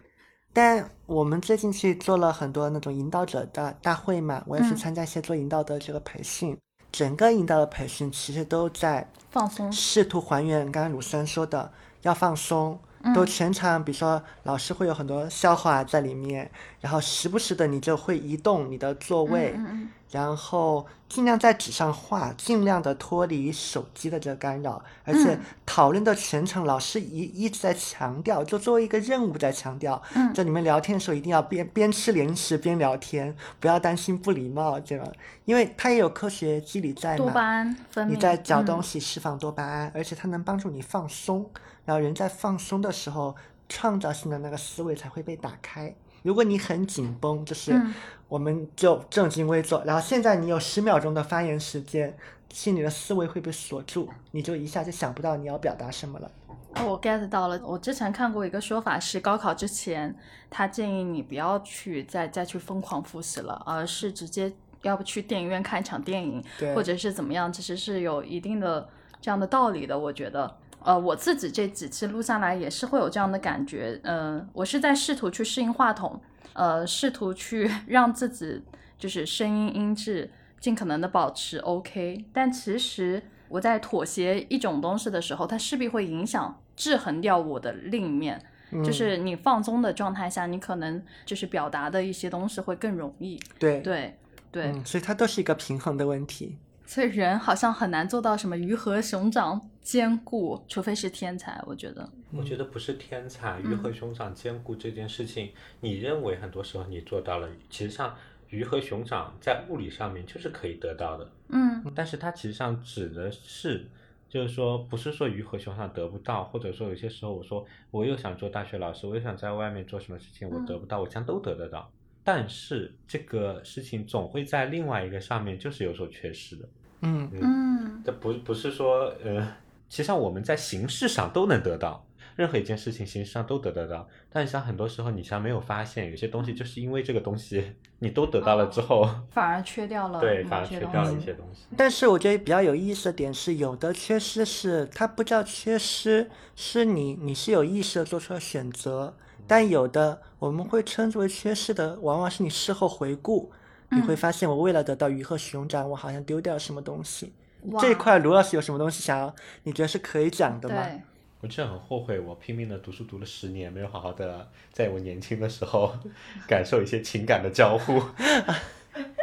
但我们最近去做了很多那种引导者的大会嘛，我也是嗯参加一些做引导的这个培训。整个引导的培训其实都在放松，试图还原刚刚鲁森说的要放松，都嗯全场，比如说老师会有很多笑话在里面，然后时不时的你就会移动你的座位，然后尽量在纸上画，尽量的脱离手机的这个干扰，而且嗯。讨论的全程，老师一一直在强调，就作为一个任务在强调，嗯。就你们聊天的时候一定要边边吃零食边聊天，不要担心不礼貌这样，因为它也有科学机理在嘛多巴嘛。胺分泌，你在嚼东嗯西释放多巴胺，而且它能帮助你放松，然后人在放松的时候，创造性的那个思维才会被打开。如果你很紧绷，就是嗯我们就正襟危坐，然后现在你有十秒钟的发言时间，心里的思维会被锁住，你就一下就想不到你要表达什么了。哦我 get 到了。我之前看过一个说法是，高考之前，他建议你不要去再再去疯狂复习了，而是直接要不去电影院看一场电影，或者是怎么样，其实是有一定的这样的道理的。我觉得，呃，我自己这几期录下来也是会有这样的感觉。嗯、我是在试图去适应话筒，呃，试图去 让自己就是声音音质尽可能的保持 OK，但其实我在妥协一种东西的时候，它势必会影响制衡掉我的另一面。嗯就是你放松的状态下，你可能就是表达的一些东西会更容易。对对对，嗯，所以它都是一个平衡的问题。所以人好像很难做到什么鱼和熊掌兼顾，除非是天才。我觉得，我觉得不是天才，鱼和熊掌兼顾这件事情，你认为很多时候你做到了，其实上鱼和熊掌在物理上面就是可以得到的，嗯但是它其实上指的是，就是说不是说鱼和熊掌得不到，或者说有些时候我说我又想做大学老师，我又想在外面做什么事情，我得不到，我将都得得到。但是这个事情总会在另外一个上面就是有所缺失的。嗯嗯这不不是说呃，其实上我们在形式上都能得到，任何一件事情形式上都得得到，但是像很多时候你像没有发现，有些东西就是因为这个东西你都得到了之后，反而缺掉了 对，反而缺掉了一些东西。但是我觉得比较有意思的点是，有的缺失是它不叫缺失，是你你是有意识的做出了选择，但有的我们会称之为缺失的，往往是你事后回顾，你会嗯发现我为了得到鱼和熊掌，我好像丢掉了什么东西。这一块卢老师有什么东西想要？你觉得是可以讲的吗？对，我真的很后悔，我拼命的读书读了十年，没有好好的在我年轻的时候感受一些情感的交互。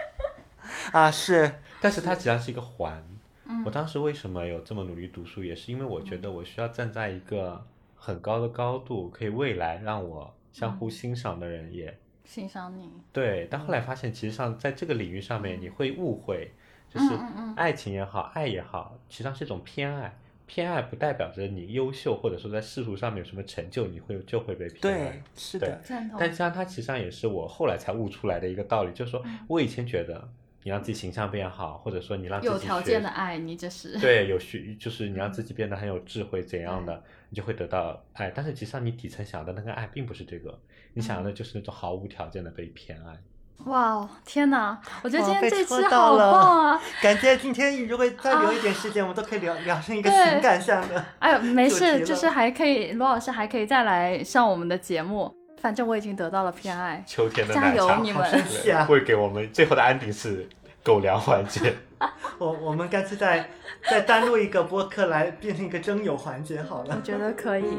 啊，是，但是它实际上是一个环。嗯我当时为什么有这么努力读书，也是因为我觉得我需要站在一个很高的高度，可以未来让我相互欣赏的人也欣赏你。对。但后来发现，其实上在这个领域上面，你会误会，就是爱情也好，爱也好，其实际上是一种偏爱。偏爱不代表着你优秀，或者说在世俗上面有什么成就，你会就会被偏爱对爱。，是的，赞同但实际上它其实上也是我后来才悟出来的一个道理，就是说嗯我以前觉得你让自己形象变好，或者说你让自己有条件的爱你，这是对，有需就是你让自己变得很有智慧，怎样的，你就会得到爱。但是其实上你底层想的那个爱并不是这个，你想要的就是那种毫无条件的被偏爱。哇哦，天哪！我觉得今哇被戳天这期好到了棒啊！感觉今天如果再留一点时间，我们都可以聊聊成一个情感上的。哎呦，没事，就是还可以，罗老师还可以再来上我们的节目。反正我已经得到了偏爱，秋天的加奶茶好油你们！生气啊！会给我们最后的安迪是狗粮环节。我我们干脆再再单录一个播客来变成一个征友环节好了。我觉得可以。